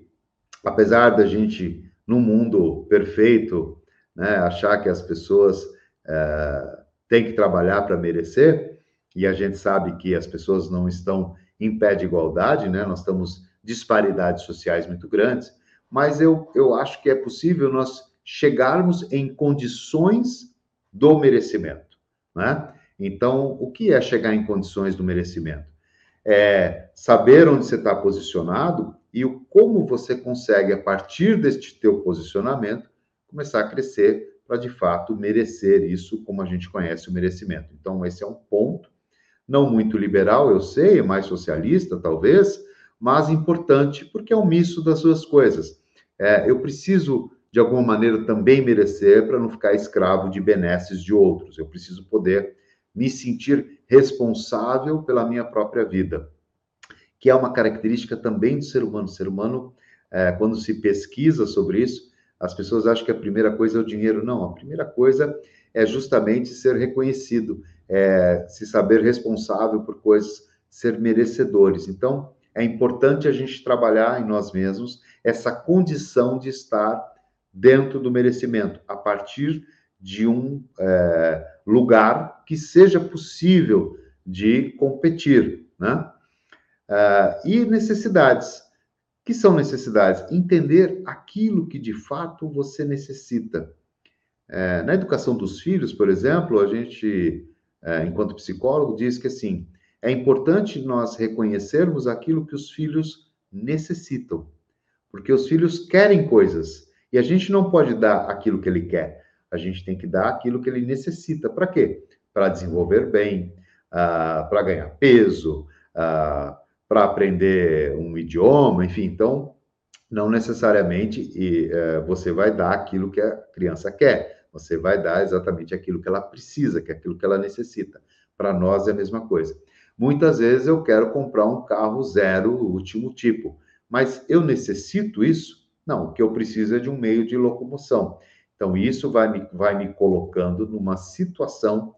apesar da gente, no mundo perfeito, né, achar que as pessoas é, têm que trabalhar para merecer, e a gente sabe que as pessoas não estão em pé de igualdade, né? Nós estamos disparidades sociais muito grandes, mas eu, eu acho que é possível nós chegarmos em condições do merecimento, né? Então, o que é chegar em condições do merecimento? É saber onde você está posicionado e o como você consegue, a partir deste teu posicionamento, começar a crescer para, de fato, merecer isso como a gente conhece o merecimento. Então, esse é um ponto não muito liberal, eu sei, mais socialista, talvez, mas importante, porque é um misto das duas coisas. É, eu preciso, de alguma maneira, também merecer para não ficar escravo de benesses de outros. Eu preciso poder me sentir responsável pela minha própria vida, que é uma característica também do ser humano. O ser humano, é, quando se pesquisa sobre isso, as pessoas acham que a primeira coisa é o dinheiro. Não, a primeira coisa é justamente ser reconhecido, é, se saber responsável por coisas, ser merecedores. Então, é importante a gente trabalhar em nós mesmos essa condição de estar dentro do merecimento, a partir de um é, lugar que seja possível de competir, né? Uh, e necessidades. que são necessidades? Entender aquilo que de fato você necessita. É, na educação dos filhos, por exemplo, a gente é, enquanto psicólogo, diz que assim é importante nós reconhecermos aquilo que os filhos necessitam, porque os filhos querem coisas e a gente não pode dar aquilo que ele quer, a gente tem que dar aquilo que ele necessita. Para quê? Para desenvolver bem, uh, para ganhar peso, uh, para aprender um idioma, enfim. Então, não necessariamente e, uh, você vai dar aquilo que a criança quer você vai dar exatamente aquilo que ela precisa, que é aquilo que ela necessita. Para nós é a mesma coisa. Muitas vezes eu quero comprar um carro zero, último tipo, mas eu necessito isso? Não, o que eu preciso é de um meio de locomoção. Então, isso vai me, vai me colocando numa situação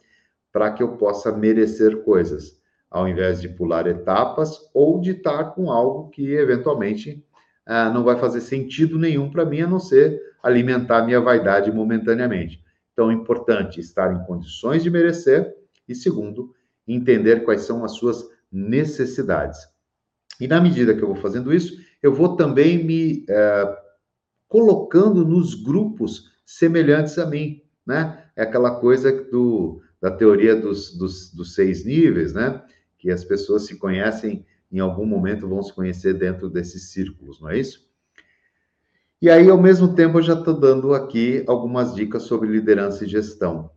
para que eu possa merecer coisas, ao invés de pular etapas ou de estar com algo que eventualmente ah, não vai fazer sentido nenhum para mim, a não ser alimentar minha vaidade momentaneamente. Então, é importante estar em condições de merecer e, segundo, entender quais são as suas necessidades. E na medida que eu vou fazendo isso, eu vou também me é, colocando nos grupos semelhantes a mim, né? É aquela coisa do, da teoria dos, dos, dos seis níveis, né? Que as pessoas se conhecem em algum momento vão se conhecer dentro desses círculos, não é isso? E aí, ao mesmo tempo, eu já estou dando aqui algumas dicas sobre liderança e gestão,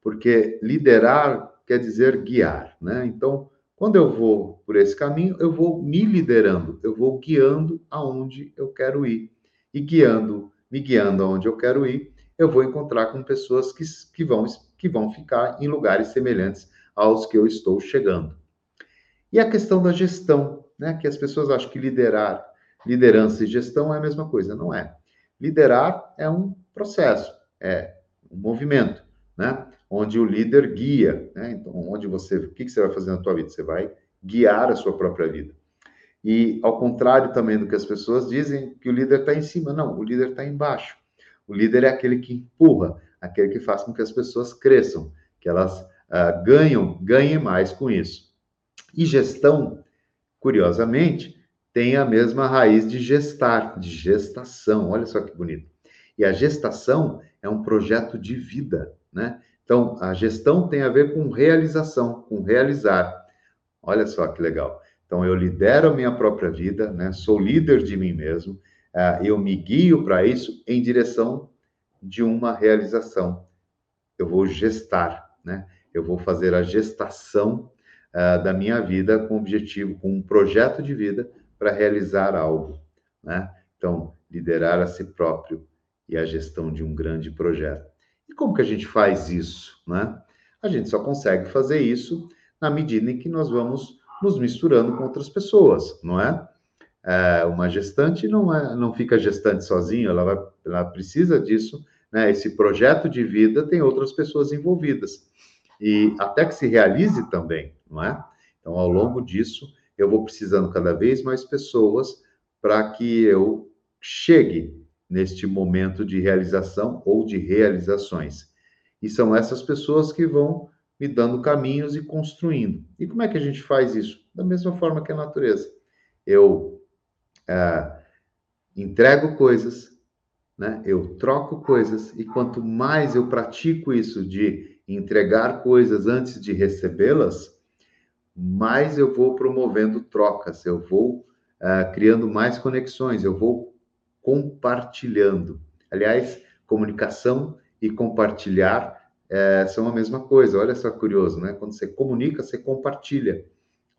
porque liderar quer dizer guiar, né? Então, quando eu vou por esse caminho, eu vou me liderando, eu vou guiando aonde eu quero ir. E guiando, me guiando aonde eu quero ir, eu vou encontrar com pessoas que, que, vão, que vão ficar em lugares semelhantes aos que eu estou chegando. E a questão da gestão, né? Que as pessoas acham que liderar, liderança e gestão é a mesma coisa. Não é. Liderar é um processo, é um movimento, né? Onde o líder guia, né? Então, onde você, o que você vai fazer na tua vida? Você vai guiar a sua própria vida. E ao contrário também do que as pessoas dizem, que o líder está em cima. Não, o líder está embaixo. O líder é aquele que empurra, aquele que faz com que as pessoas cresçam, que elas uh, ganham, ganhem mais com isso. E gestão, curiosamente, tem a mesma raiz de gestar, de gestação. Olha só que bonito. E a gestação é um projeto de vida, né? Então, a gestão tem a ver com realização, com realizar. Olha só que legal. Então, eu lidero a minha própria vida, né? Sou líder de mim mesmo. Uh, eu me guio para isso em direção de uma realização. Eu vou gestar, né? Eu vou fazer a gestação uh, da minha vida com objetivo, com um projeto de vida para realizar algo, né? Então, liderar a si próprio e a gestão de um grande projeto. E como que a gente faz isso, né? A gente só consegue fazer isso na medida em que nós vamos nos misturando com outras pessoas, não é? é, uma gestante não, é, não fica gestante sozinha, ela, vai, ela precisa disso, né? Esse projeto de vida tem outras pessoas envolvidas. E até que se realize também, não é? Então, ao longo disso, eu vou precisando cada vez mais pessoas para que eu chegue neste momento de realização ou de realizações. E são essas pessoas que vão me dando caminhos e construindo. E como é que a gente faz isso? Da mesma forma que a natureza. Eu é, entrego coisas, né? eu troco coisas, e quanto mais eu pratico isso de entregar coisas antes de recebê-las, mais eu vou promovendo trocas, eu vou uh, criando mais conexões, eu vou compartilhando. Aliás, comunicação e compartilhar uh, são a mesma coisa. Olha só curioso, né? Quando você comunica, você compartilha,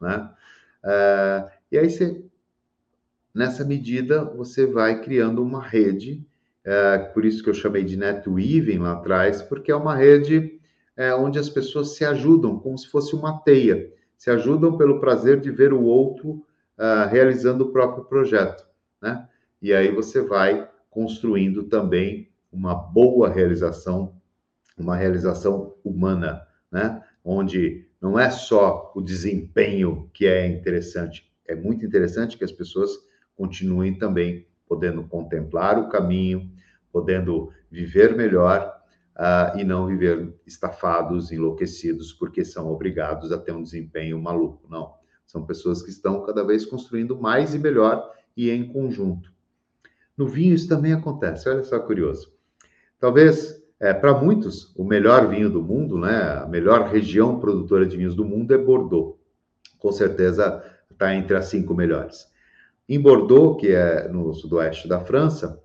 né? Uh, e aí você, nessa medida, você vai criando uma rede. por isso que eu chamei de netweaving lá atrás, porque é uma rede onde as pessoas se ajudam, como se fosse uma teia se ajudam pelo prazer de ver o outro uh, realizando o próprio projeto, né? E aí você vai construindo também uma boa realização, uma realização humana, né? Onde não é só o desempenho que é interessante, é muito interessante que as pessoas continuem também podendo contemplar o caminho, podendo viver melhor uh, e não viver estafados, enlouquecidos, porque são obrigados a ter um desempenho maluco. Não. São pessoas que estão cada vez construindo mais e melhor e em conjunto. No vinho isso também acontece, olha só curioso. Talvez, é, para muitos, o melhor vinho do mundo, né, a melhor região produtora de vinhos do mundo é Bordeaux. Com certeza está entre as cinco melhores. Em Bordeaux, que é no sudoeste da França,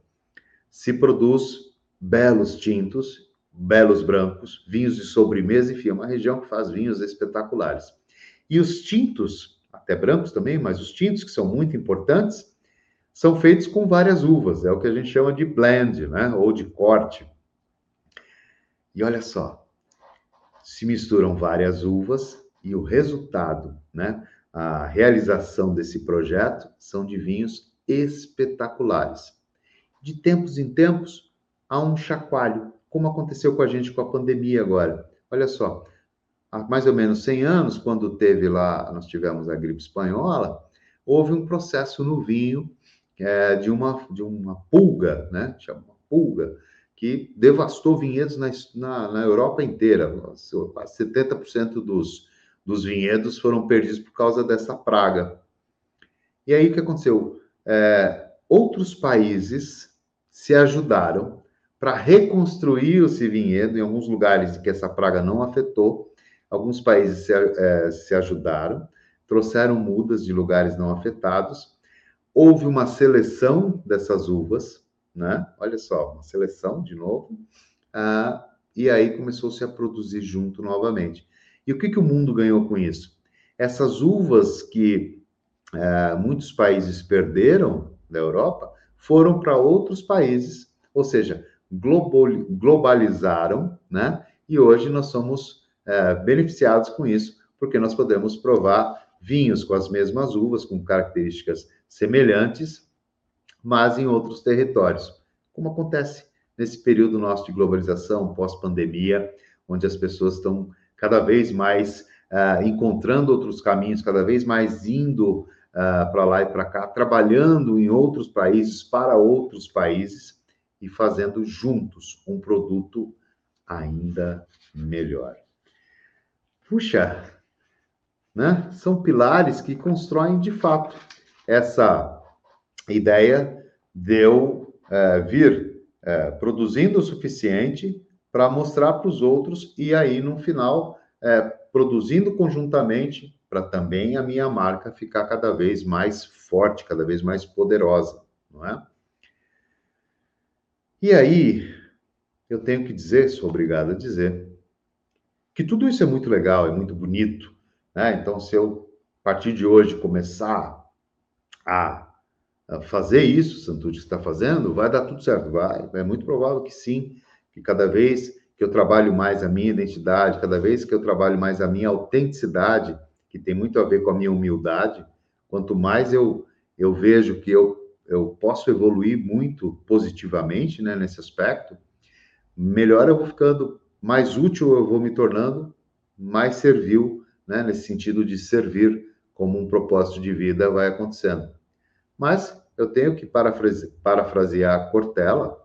se produz belos tintos belos brancos, vinhos de sobremesa, enfim, é uma região que faz vinhos espetaculares. E os tintos, até brancos também, mas os tintos que são muito importantes, são feitos com várias uvas, é o que a gente chama de blend, né, ou de corte. E olha só, se misturam várias uvas e o resultado, né, a realização desse projeto são de vinhos espetaculares. De tempos em tempos, há um chacoalho, como aconteceu com a gente com a pandemia agora. Olha só, há mais ou menos 100 anos, quando teve lá, nós tivemos a gripe espanhola, houve um processo no vinho é, de, uma, de uma pulga, né? Chama pulga, que devastou vinhedos na, na, na Europa inteira. 70% dos, dos vinhedos foram perdidos por causa dessa praga. E aí o que aconteceu? É, outros países se ajudaram para reconstruir o vinhedo em alguns lugares que essa praga não afetou. Alguns países se, é, se ajudaram, trouxeram mudas de lugares não afetados. Houve uma seleção dessas uvas, né? Olha só, uma seleção de novo. Ah, e aí começou-se a produzir junto novamente. E o que, que o mundo ganhou com isso? Essas uvas que é, muitos países perderam da Europa foram para outros países, ou seja, globalizaram, né? E hoje nós somos é, beneficiados com isso, porque nós podemos provar vinhos com as mesmas uvas, com características semelhantes, mas em outros territórios, como acontece nesse período nosso de globalização, pós-pandemia, onde as pessoas estão cada vez mais uh, encontrando outros caminhos, cada vez mais indo uh, para lá e para cá, trabalhando em outros países, para outros países, e fazendo juntos um produto ainda melhor. Puxa, né? São pilares que constroem de fato essa ideia de eu é, vir é, produzindo o suficiente para mostrar para os outros e aí no final é, produzindo conjuntamente para também a minha marca ficar cada vez mais forte, cada vez mais poderosa, não é? E aí, eu tenho que dizer, sou obrigado a dizer, que tudo isso é muito legal, é muito bonito, né? Então, se eu, a partir de hoje, começar a, a fazer isso, Santucci está fazendo, vai dar tudo certo, vai. É muito provável que sim, que cada vez que eu trabalho mais a minha identidade, cada vez que eu trabalho mais a minha autenticidade, que tem muito a ver com a minha humildade, quanto mais eu eu vejo que eu, eu posso evoluir muito positivamente né, nesse aspecto, melhor eu vou ficando, mais útil eu vou me tornando, mais servil, né, nesse sentido de servir como um propósito de vida vai acontecendo. Mas eu tenho que parafrase, parafrasear Cortella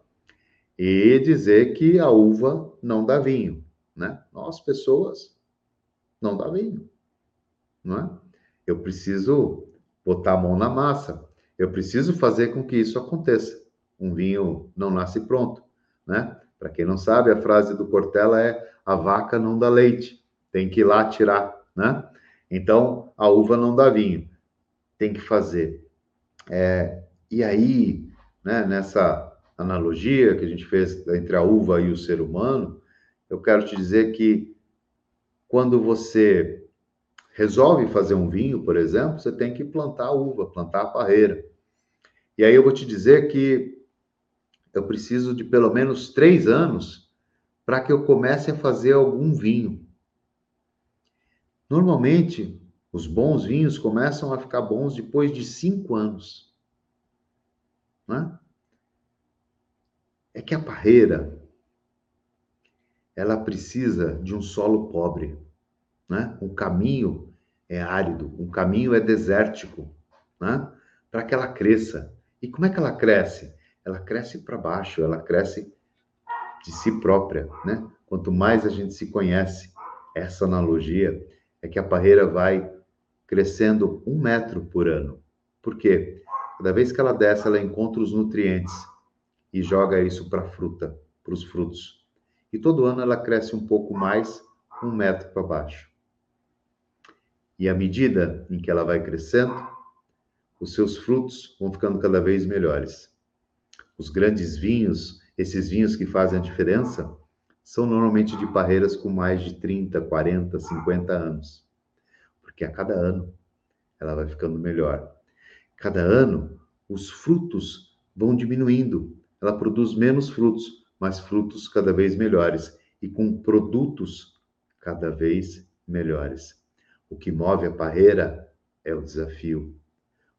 e dizer que a uva não dá vinho, né? Nós, pessoas, não dá vinho, não é? Eu preciso botar a mão na massa, eu preciso fazer com que isso aconteça. Um vinho não nasce pronto, né? Para quem não sabe, a frase do Cortella é: a vaca não dá leite, tem que ir lá tirar, né? Então, a uva não dá vinho, tem que fazer. É, e aí, né, nessa analogia que a gente fez entre a uva e o ser humano, eu quero te dizer que quando você resolve fazer um vinho, por exemplo, você tem que plantar a uva, plantar a parreira. E aí eu vou te dizer que eu preciso de pelo menos três anos para que eu comece a fazer algum vinho. Normalmente, os bons vinhos começam a ficar bons depois de cinco anos. Né? É que a parreira ela precisa de um solo pobre, né? Um caminho é árido, um caminho é desértico, né? Para que ela cresça. E como é que ela cresce? Ela cresce para baixo, ela cresce de si própria, né? Quanto mais a gente se conhece, essa analogia é que a parreira vai crescendo um metro por ano. Por quê? Cada vez que ela desce, ela encontra os nutrientes e joga isso para a fruta, para os frutos. E todo ano ela cresce um pouco mais, um metro para baixo. E à medida em que ela vai crescendo, os seus frutos vão ficando cada vez melhores. Os grandes vinhos, esses vinhos que fazem a diferença, são normalmente de parreiras com mais de 30, 40, 50 anos. Porque a cada ano ela vai ficando melhor. Cada ano, os frutos vão diminuindo. Ela produz menos frutos, mas frutos cada vez melhores e com produtos cada vez melhores. O que move a parreira é o desafio.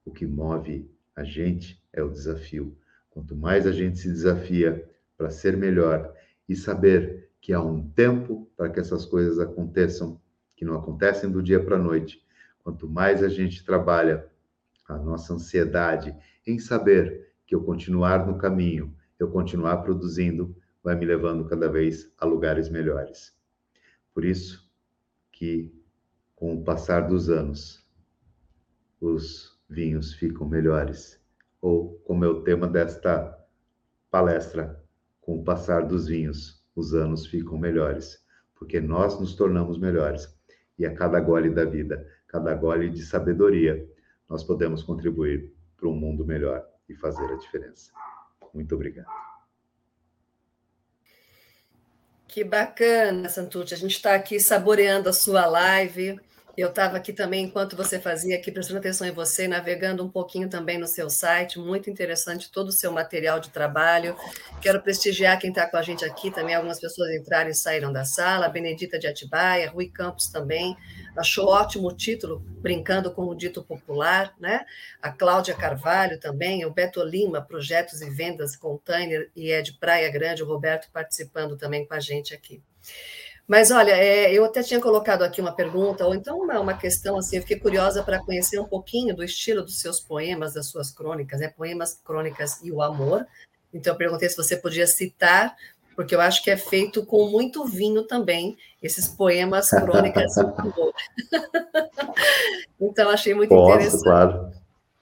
O que move a gente é o desafio. Quanto mais a gente se desafia para ser melhor e saber que há um tempo para que essas coisas aconteçam, que não acontecem do dia para a noite, quanto mais a gente trabalha a nossa ansiedade em saber que eu continuar no caminho, eu continuar produzindo, vai me levando cada vez a lugares melhores. Por isso que, com o passar dos anos, os vinhos ficam melhores. Ou, como é o tema desta palestra, com o passar dos vinhos, os anos ficam melhores, porque nós nos tornamos melhores. E a cada gole da vida, cada gole de sabedoria, nós podemos contribuir para um mundo melhor e fazer a diferença. Muito obrigado. Que bacana, Santucci. A gente está aqui saboreando a sua live. Eu estava aqui também, enquanto você fazia aqui, prestando atenção em você, navegando um pouquinho também no seu site, muito interessante todo o seu material de trabalho. Quero prestigiar quem está com a gente aqui, também algumas pessoas entraram e saíram da sala, Benedita de Atibaia, Rui Campos também, achou ótimo o título, brincando com o dito popular, né? A Cláudia Carvalho também, o Beto Lima, Projetos e Vendas Container, e é de Praia Grande, o Roberto participando também com a gente aqui. Mas olha, é, eu até tinha colocado aqui uma pergunta, ou então uma, uma questão assim, eu fiquei curiosa para conhecer um pouquinho do estilo dos seus poemas, das suas crônicas, né? Poemas, crônicas e o amor. Então eu perguntei se você podia citar, porque eu acho que é feito com muito vinho também, esses poemas, crônicas e o amor. então achei muito Posso, interessante. Claro.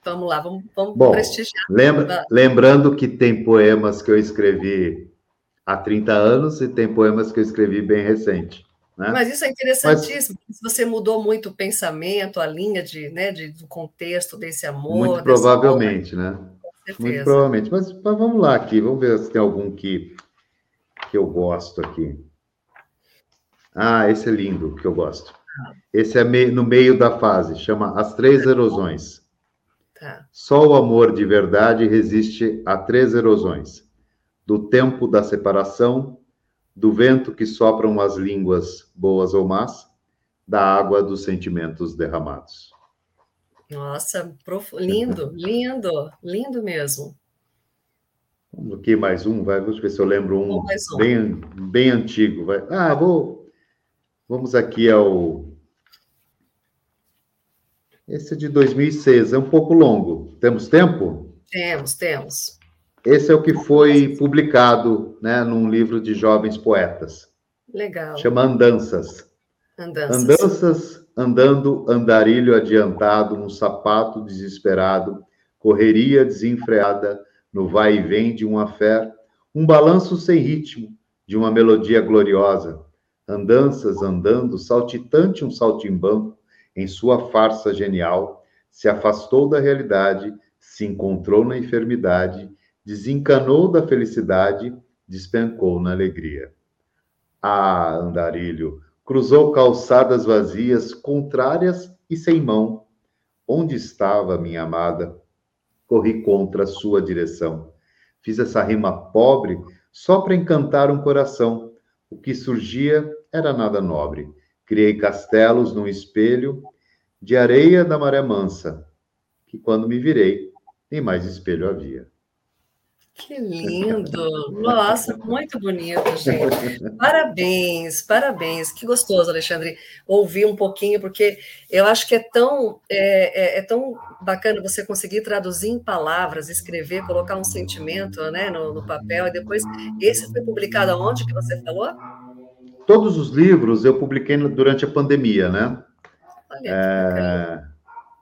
Vamos lá, vamos, vamos Bom, prestigiar. Lembra, lembrando que tem poemas que eu escrevi há 30 anos e tem poemas que eu escrevi bem recente. Né? Mas isso é interessantíssimo. Mas, você mudou muito o pensamento, a linha de, né, de, do contexto desse amor. Muito provavelmente, amor, né? Muito provavelmente. Mas, mas, vamos lá aqui, vamos ver se tem algum que, que eu gosto aqui. Ah, esse é lindo, que eu gosto. Esse é no meio da fase, chama As Três Erosões. Tá. Só o amor de verdade resiste a três erosões do tempo da separação, do vento que sopram as línguas boas ou más, da água dos sentimentos derramados. Nossa, prof... lindo, lindo, lindo mesmo. Vamos aqui mais um, vai, vamos ver se eu lembro um, um. Bem, bem antigo. Vai. Ah, vou. Vamos aqui ao. Esse é de 2006, é um pouco longo. Temos tempo? Temos, temos. Esse é o que foi publicado né, num livro de jovens poetas. Legal. Chama Andanças. Andanças. Andanças, andando, andarilho adiantado, um sapato desesperado, correria desenfreada, no vai e vem de uma fé, um balanço sem ritmo de uma melodia gloriosa. Andanças, andando, saltitante um saltimbanco, em sua farsa genial, se afastou da realidade, se encontrou na enfermidade, desencanou da felicidade, despencou na alegria. Ah, andarilho, cruzou calçadas vazias, contrárias e sem mão. Onde estava minha amada? Corri contra a sua direção. Fiz essa rima pobre só para encantar um coração. O que surgia era nada nobre. Criei castelos num espelho de areia da maré mansa, que quando me virei, nem mais espelho havia. Que lindo! Nossa, muito bonito, gente. Parabéns, parabéns. Que gostoso, Alexandre, ouvir um pouquinho, porque eu acho que é tão, é, é, é, tão bacana você conseguir traduzir em palavras, escrever, colocar um sentimento né, no, no papel, e depois. Esse foi publicado aonde que você falou? Todos os livros eu publiquei durante a pandemia, né? Olha, é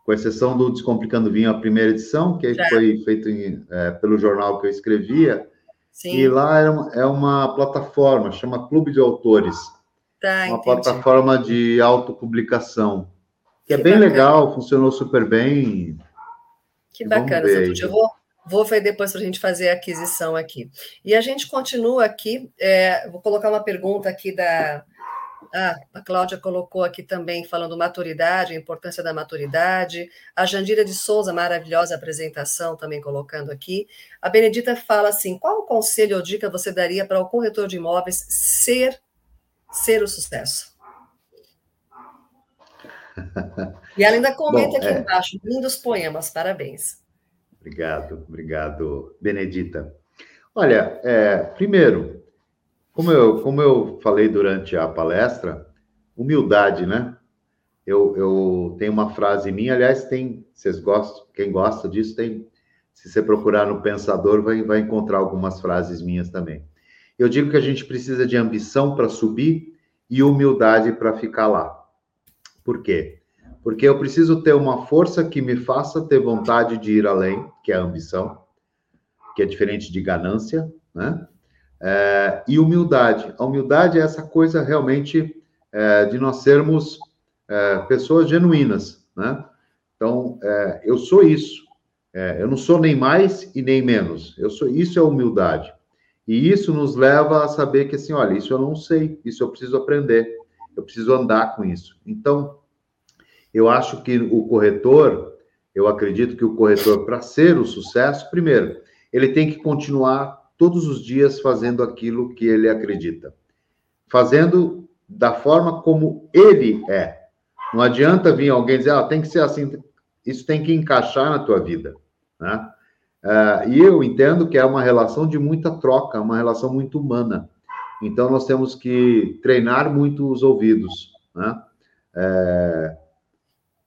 com exceção do Descomplicando Vinho, a primeira edição, que foi feito em, é, pelo jornal que eu escrevia. Sim. E lá é uma, é uma, plataforma, chama Clube de Autores. Tá, uma entendi. plataforma de autopublicação, que, é que é bem bacana. legal, funcionou super bem. Que bacana, Santucci. Eu vou, vou ver depois para a gente fazer a aquisição aqui. E a gente continua aqui, é, vou colocar uma pergunta aqui da, ah, a Cláudia colocou aqui também, falando maturidade, a importância da maturidade. A Jandira de Souza, maravilhosa apresentação, também colocando aqui. A Benedita fala assim: qual conselho ou dica você daria para o corretor de imóveis ser, ser o sucesso? E ela ainda comenta Bom, aqui é... embaixo: lindos poemas, parabéns. Obrigado, obrigado, Benedita. Olha, é, primeiro, como eu, como eu falei durante a palestra, humildade, né? Eu, eu tenho uma frase minha, aliás, tem, vocês gostam, quem gosta disso tem, se você procurar no Pensador, vai, vai encontrar algumas frases minhas também. Eu digo que a gente precisa de ambição para subir e humildade para ficar lá. Por quê? Porque eu preciso ter uma força que me faça ter vontade de ir além, que é a ambição, que é diferente de ganância, né? É, e humildade. A humildade é essa coisa realmente é, de nós sermos é, pessoas genuínas, né? Então, é, eu sou isso. É, eu não sou nem mais e nem menos. Eu sou isso é humildade. E isso nos leva a saber que assim, olha, isso eu não sei, isso eu preciso aprender, eu preciso andar com isso. Então, eu acho que o corretor, eu acredito que o corretor, para ser o sucesso, primeiro, ele tem que continuar todos os dias fazendo aquilo que ele acredita. Fazendo da forma como ele é. Não adianta vir alguém dizer, ah, tem que ser assim. Isso tem que encaixar na tua vida, né? Uh, e eu entendo que é uma relação de muita troca, uma relação muito humana. Então, nós temos que treinar muito os ouvidos, né? É,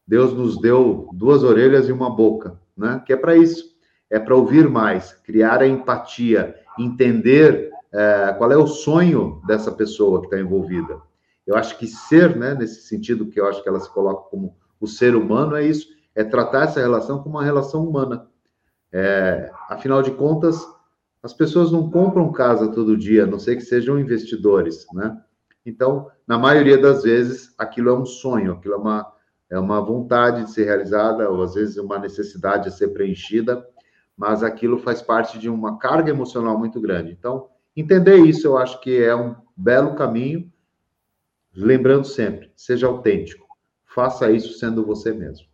Deus nos deu duas orelhas e uma boca, né? Que é para isso, é para ouvir mais, criar a empatia, entender é, qual é o sonho dessa pessoa que está envolvida. Eu acho que ser, né, nesse sentido que eu acho que ela se coloca como o ser humano, é isso, é tratar essa relação como uma relação humana. É, afinal de contas, as pessoas não compram casa todo dia, a não ser que sejam investidores, né? Então, na maioria das vezes, aquilo é um sonho, aquilo é uma, é uma vontade de ser realizada, ou às vezes uma necessidade de ser preenchida, mas aquilo faz parte de uma carga emocional muito grande. Então, entender isso eu acho que é um belo caminho, lembrando sempre, seja autêntico, faça isso sendo você mesmo.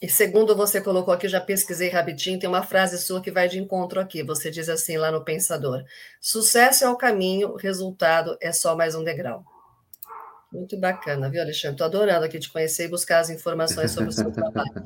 E segundo você colocou aqui, já pesquisei rapidinho, tem uma frase sua que vai de encontro aqui. Você diz assim lá no Pensador: sucesso é o caminho, resultado é só mais um degrau. Muito bacana, viu, Alexandre? Estou adorando aqui te conhecer e buscar as informações sobre o seu trabalho.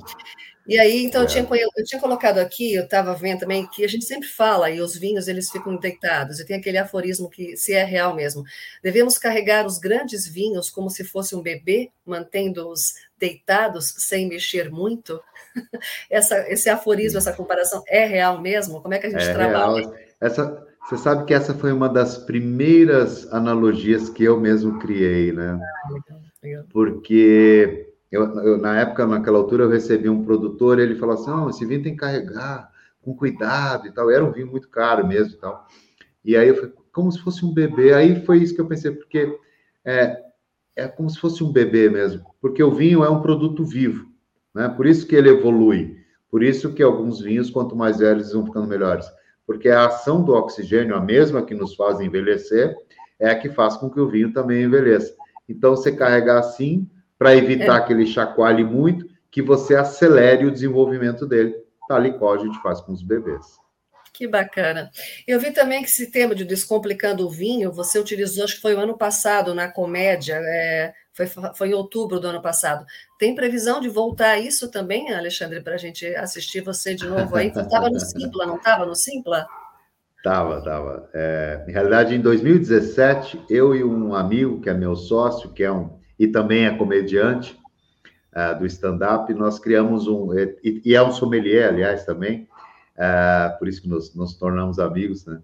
E aí, então, é. eu, tinha, eu tinha colocado aqui, eu estava vendo também, que a gente sempre fala, e os vinhos, eles ficam deitados, e tem aquele aforismo que, se é real mesmo, devemos carregar os grandes vinhos como se fosse um bebê, mantendo-os deitados, sem mexer muito. Essa, esse aforismo, essa comparação, é real mesmo? Como é que a gente é trabalha? Real. Essa, você sabe que essa foi uma das primeiras analogias que eu mesmo criei, né? Porque eu, eu, na época, naquela altura, eu recebi um produtor, ele falou assim: não, esse vinho tem que carregar com cuidado e tal. Era um vinho muito caro mesmo e tal. E aí eu falei, como se fosse um bebê. Aí foi isso que eu pensei, porque é, é como se fosse um bebê mesmo, porque o vinho é um produto vivo, né? Por isso que ele evolui. Por isso que alguns vinhos, quanto mais velhos, vão ficando melhores porque a ação do oxigênio, a mesma que nos faz envelhecer, é a que faz com que o vinho também envelheça. Então, você carregar assim, para evitar é. que ele chacoalhe muito, que você acelere o desenvolvimento dele, tal e qual a gente faz com os bebês. Que bacana. Eu vi também que esse tema de Descomplicando o Vinho, você utilizou, acho que foi o ano passado, na comédia, é, foi, foi em outubro do ano passado. Tem previsão de voltar isso também, Alexandre, para a gente assistir você de novo aí? Estava no Simpla, não estava no Simpla? Estava, estava. É, em realidade, em 2017, eu e um amigo, que é meu sócio, que é um, e também é comediante uh, do stand-up, nós criamos um, e, e, é um sommelier, aliás, também, uh, por isso que nos, nos tornamos amigos, né?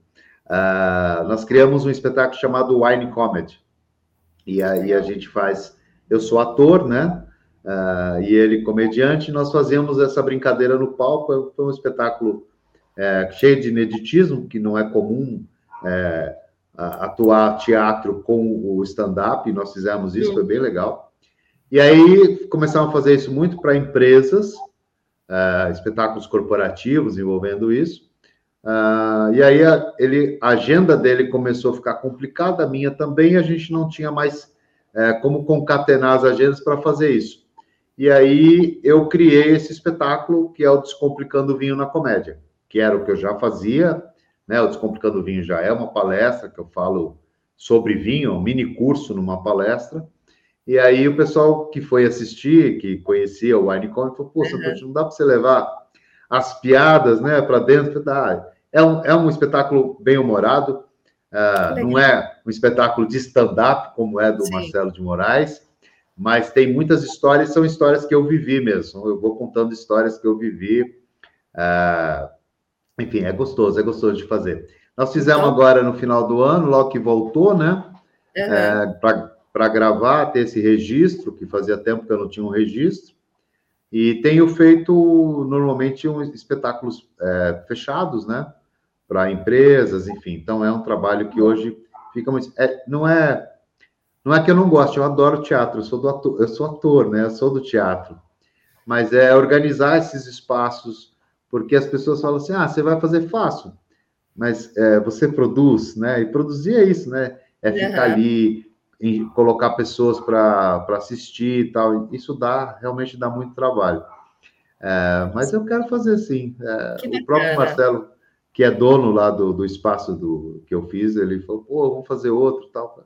Uh, nós criamos um espetáculo chamado Wine Comedy. E aí a gente faz. Eu sou ator, né? Uh, e ele comediante. Nós fazemos essa brincadeira no palco. Foi um espetáculo é, cheio de ineditismo, que não é comum é, atuar teatro com o stand-up. Nós fizemos isso, Sim. foi bem legal. E aí começamos a fazer isso muito para empresas uh, espetáculos corporativos envolvendo isso. Uh, e aí a, ele, a agenda dele começou a ficar complicada, a minha também, a gente não tinha mais uh, como concatenar as agendas para fazer isso. E aí eu criei esse espetáculo que é o Descomplicando o Vinho na Comédia, que era o que eu já fazia, né? O Descomplicando o Vinho já é uma palestra que eu falo sobre vinho, um mini curso numa palestra. E aí o pessoal que foi assistir, que conhecia o WineCon, falou, pô, uhum. não dá para você levar as piadas né, para dentro. Ah, é, um, é um espetáculo bem humorado, uh, não é um espetáculo de stand-up, como é do Sim. Marcelo de Moraes, mas tem muitas histórias, são histórias que eu vivi mesmo. Eu vou contando histórias que eu vivi. Uh, enfim, é gostoso, é gostoso de fazer. Nós fizemos então... agora no final do ano, logo que voltou, né? Uhum. É, para para gravar, ter esse registro, que fazia tempo que eu não tinha um registro. E tenho feito normalmente um, espetáculos é, fechados, né? Para empresas, enfim. Então é um trabalho que hoje fica muito. É, não é não é que eu não gosto, eu adoro teatro, eu sou do ator, eu sou ator, né? Eu sou do teatro. Mas é organizar esses espaços, porque as pessoas falam assim: ah, você vai fazer fácil, mas é, você produz, né? E produzir é isso, né? É ficar uhum. ali em colocar pessoas para assistir e tal. Isso dá, realmente dá muito trabalho. É, mas eu quero fazer sim. É, o próprio Marcelo, que é dono lá do, do espaço do, que eu fiz, ele falou, pô, vamos fazer outro tal.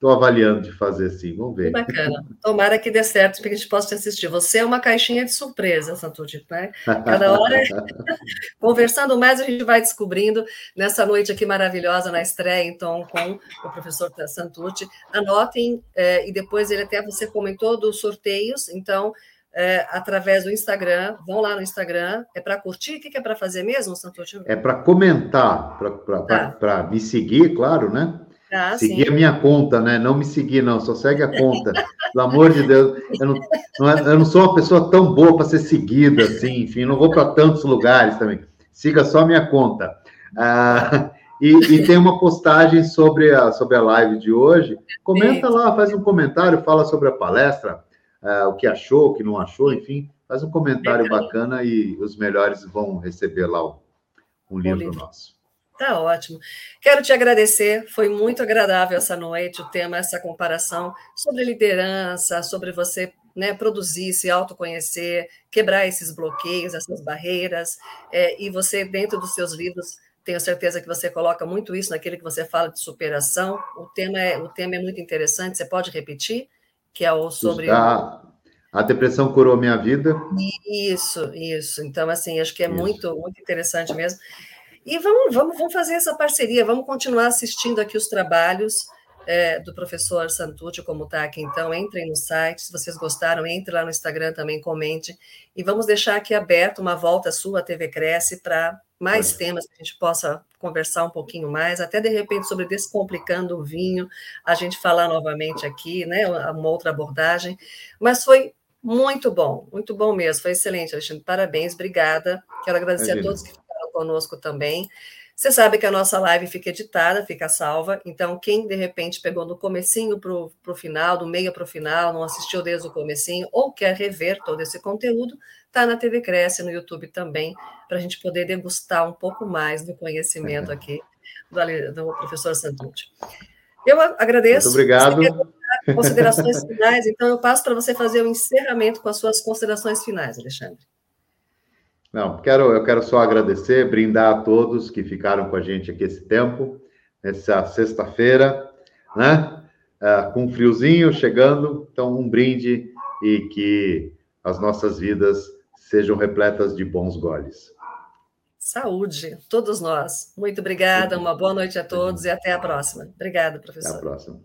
Estou avaliando de fazer sim, vamos ver. Que bacana. Tomara que dê certo para que a gente possa te assistir. Você é uma caixinha de surpresa, Santucci, né? Cada hora, conversando mais, a gente vai descobrindo nessa noite aqui maravilhosa na estreia, então, com o professor Santucci. Anotem, é, e depois ele até você comentou dos sorteios, então, é, através do Instagram, vão lá no Instagram, é para curtir? O que é para fazer mesmo, Santucci? É para comentar, para tá. me seguir, claro, né? Ah, seguir sim. a minha conta, né? Não me seguir, não, só segue a conta. Pelo amor de Deus, eu não, não é, eu não sou uma pessoa tão boa para ser seguida, assim, enfim, não vou para tantos lugares também. Siga só a minha conta. Ah, e, e, tem uma postagem sobre a, sobre a live de hoje. Comenta lá, faz um comentário, fala sobre a palestra, ah, o que achou, o que não achou, enfim, faz um comentário bacana e os melhores vão receber lá um livro nosso. Tá ótimo. Quero te agradecer, foi muito agradável essa noite, o tema, essa comparação sobre liderança, sobre você né, produzir, se autoconhecer, quebrar esses bloqueios, essas barreiras, é, e você, dentro dos seus livros, Tenho certeza que você coloca muito isso naquilo que você fala de superação. O tema é, o tema é muito interessante. Você pode repetir? Que é o sobre. A, a depressão curou minha vida. Isso, isso. Então, assim, acho que é muito, muito interessante mesmo. E vamos, vamos, vamos fazer essa parceria, vamos continuar assistindo aqui os trabalhos é, do professor Santucci, como está aqui. Então, entrem no site, se vocês gostaram, entre lá no Instagram também, comente. E vamos deixar aqui aberto uma volta sua, a TV Cresce, para mais temas que a gente possa conversar um pouquinho mais, até de repente sobre Descomplicando o Vinho, a gente falar novamente aqui, né, uma outra abordagem. Mas foi muito bom, muito bom mesmo, foi excelente, Alexandre, parabéns, obrigada. Quero agradecer Imagina. a todos que conosco também. Você sabe que a nossa live fica editada, fica salva, então quem de repente pegou do comecinho para o final, do meio para o final, não assistiu desde o comecinho, ou quer rever todo esse conteúdo, está na TV Cresce, no YouTube também, para a gente poder degustar um pouco mais do conhecimento aqui do, do professor Santucci. Eu agradeço. Muito obrigado. Considerações finais, então eu passo para você fazer o encerramento com as suas considerações finais, Alexandre. Não, quero, eu quero só agradecer, brindar a todos que ficaram com a gente aqui esse tempo, nessa sexta-feira, né? Uh, com um friozinho chegando, então um brinde e que as nossas vidas sejam repletas de bons goles. Saúde, todos nós. Muito obrigada, uma boa noite a todos e até a próxima. Obrigada, professor. Até a próxima.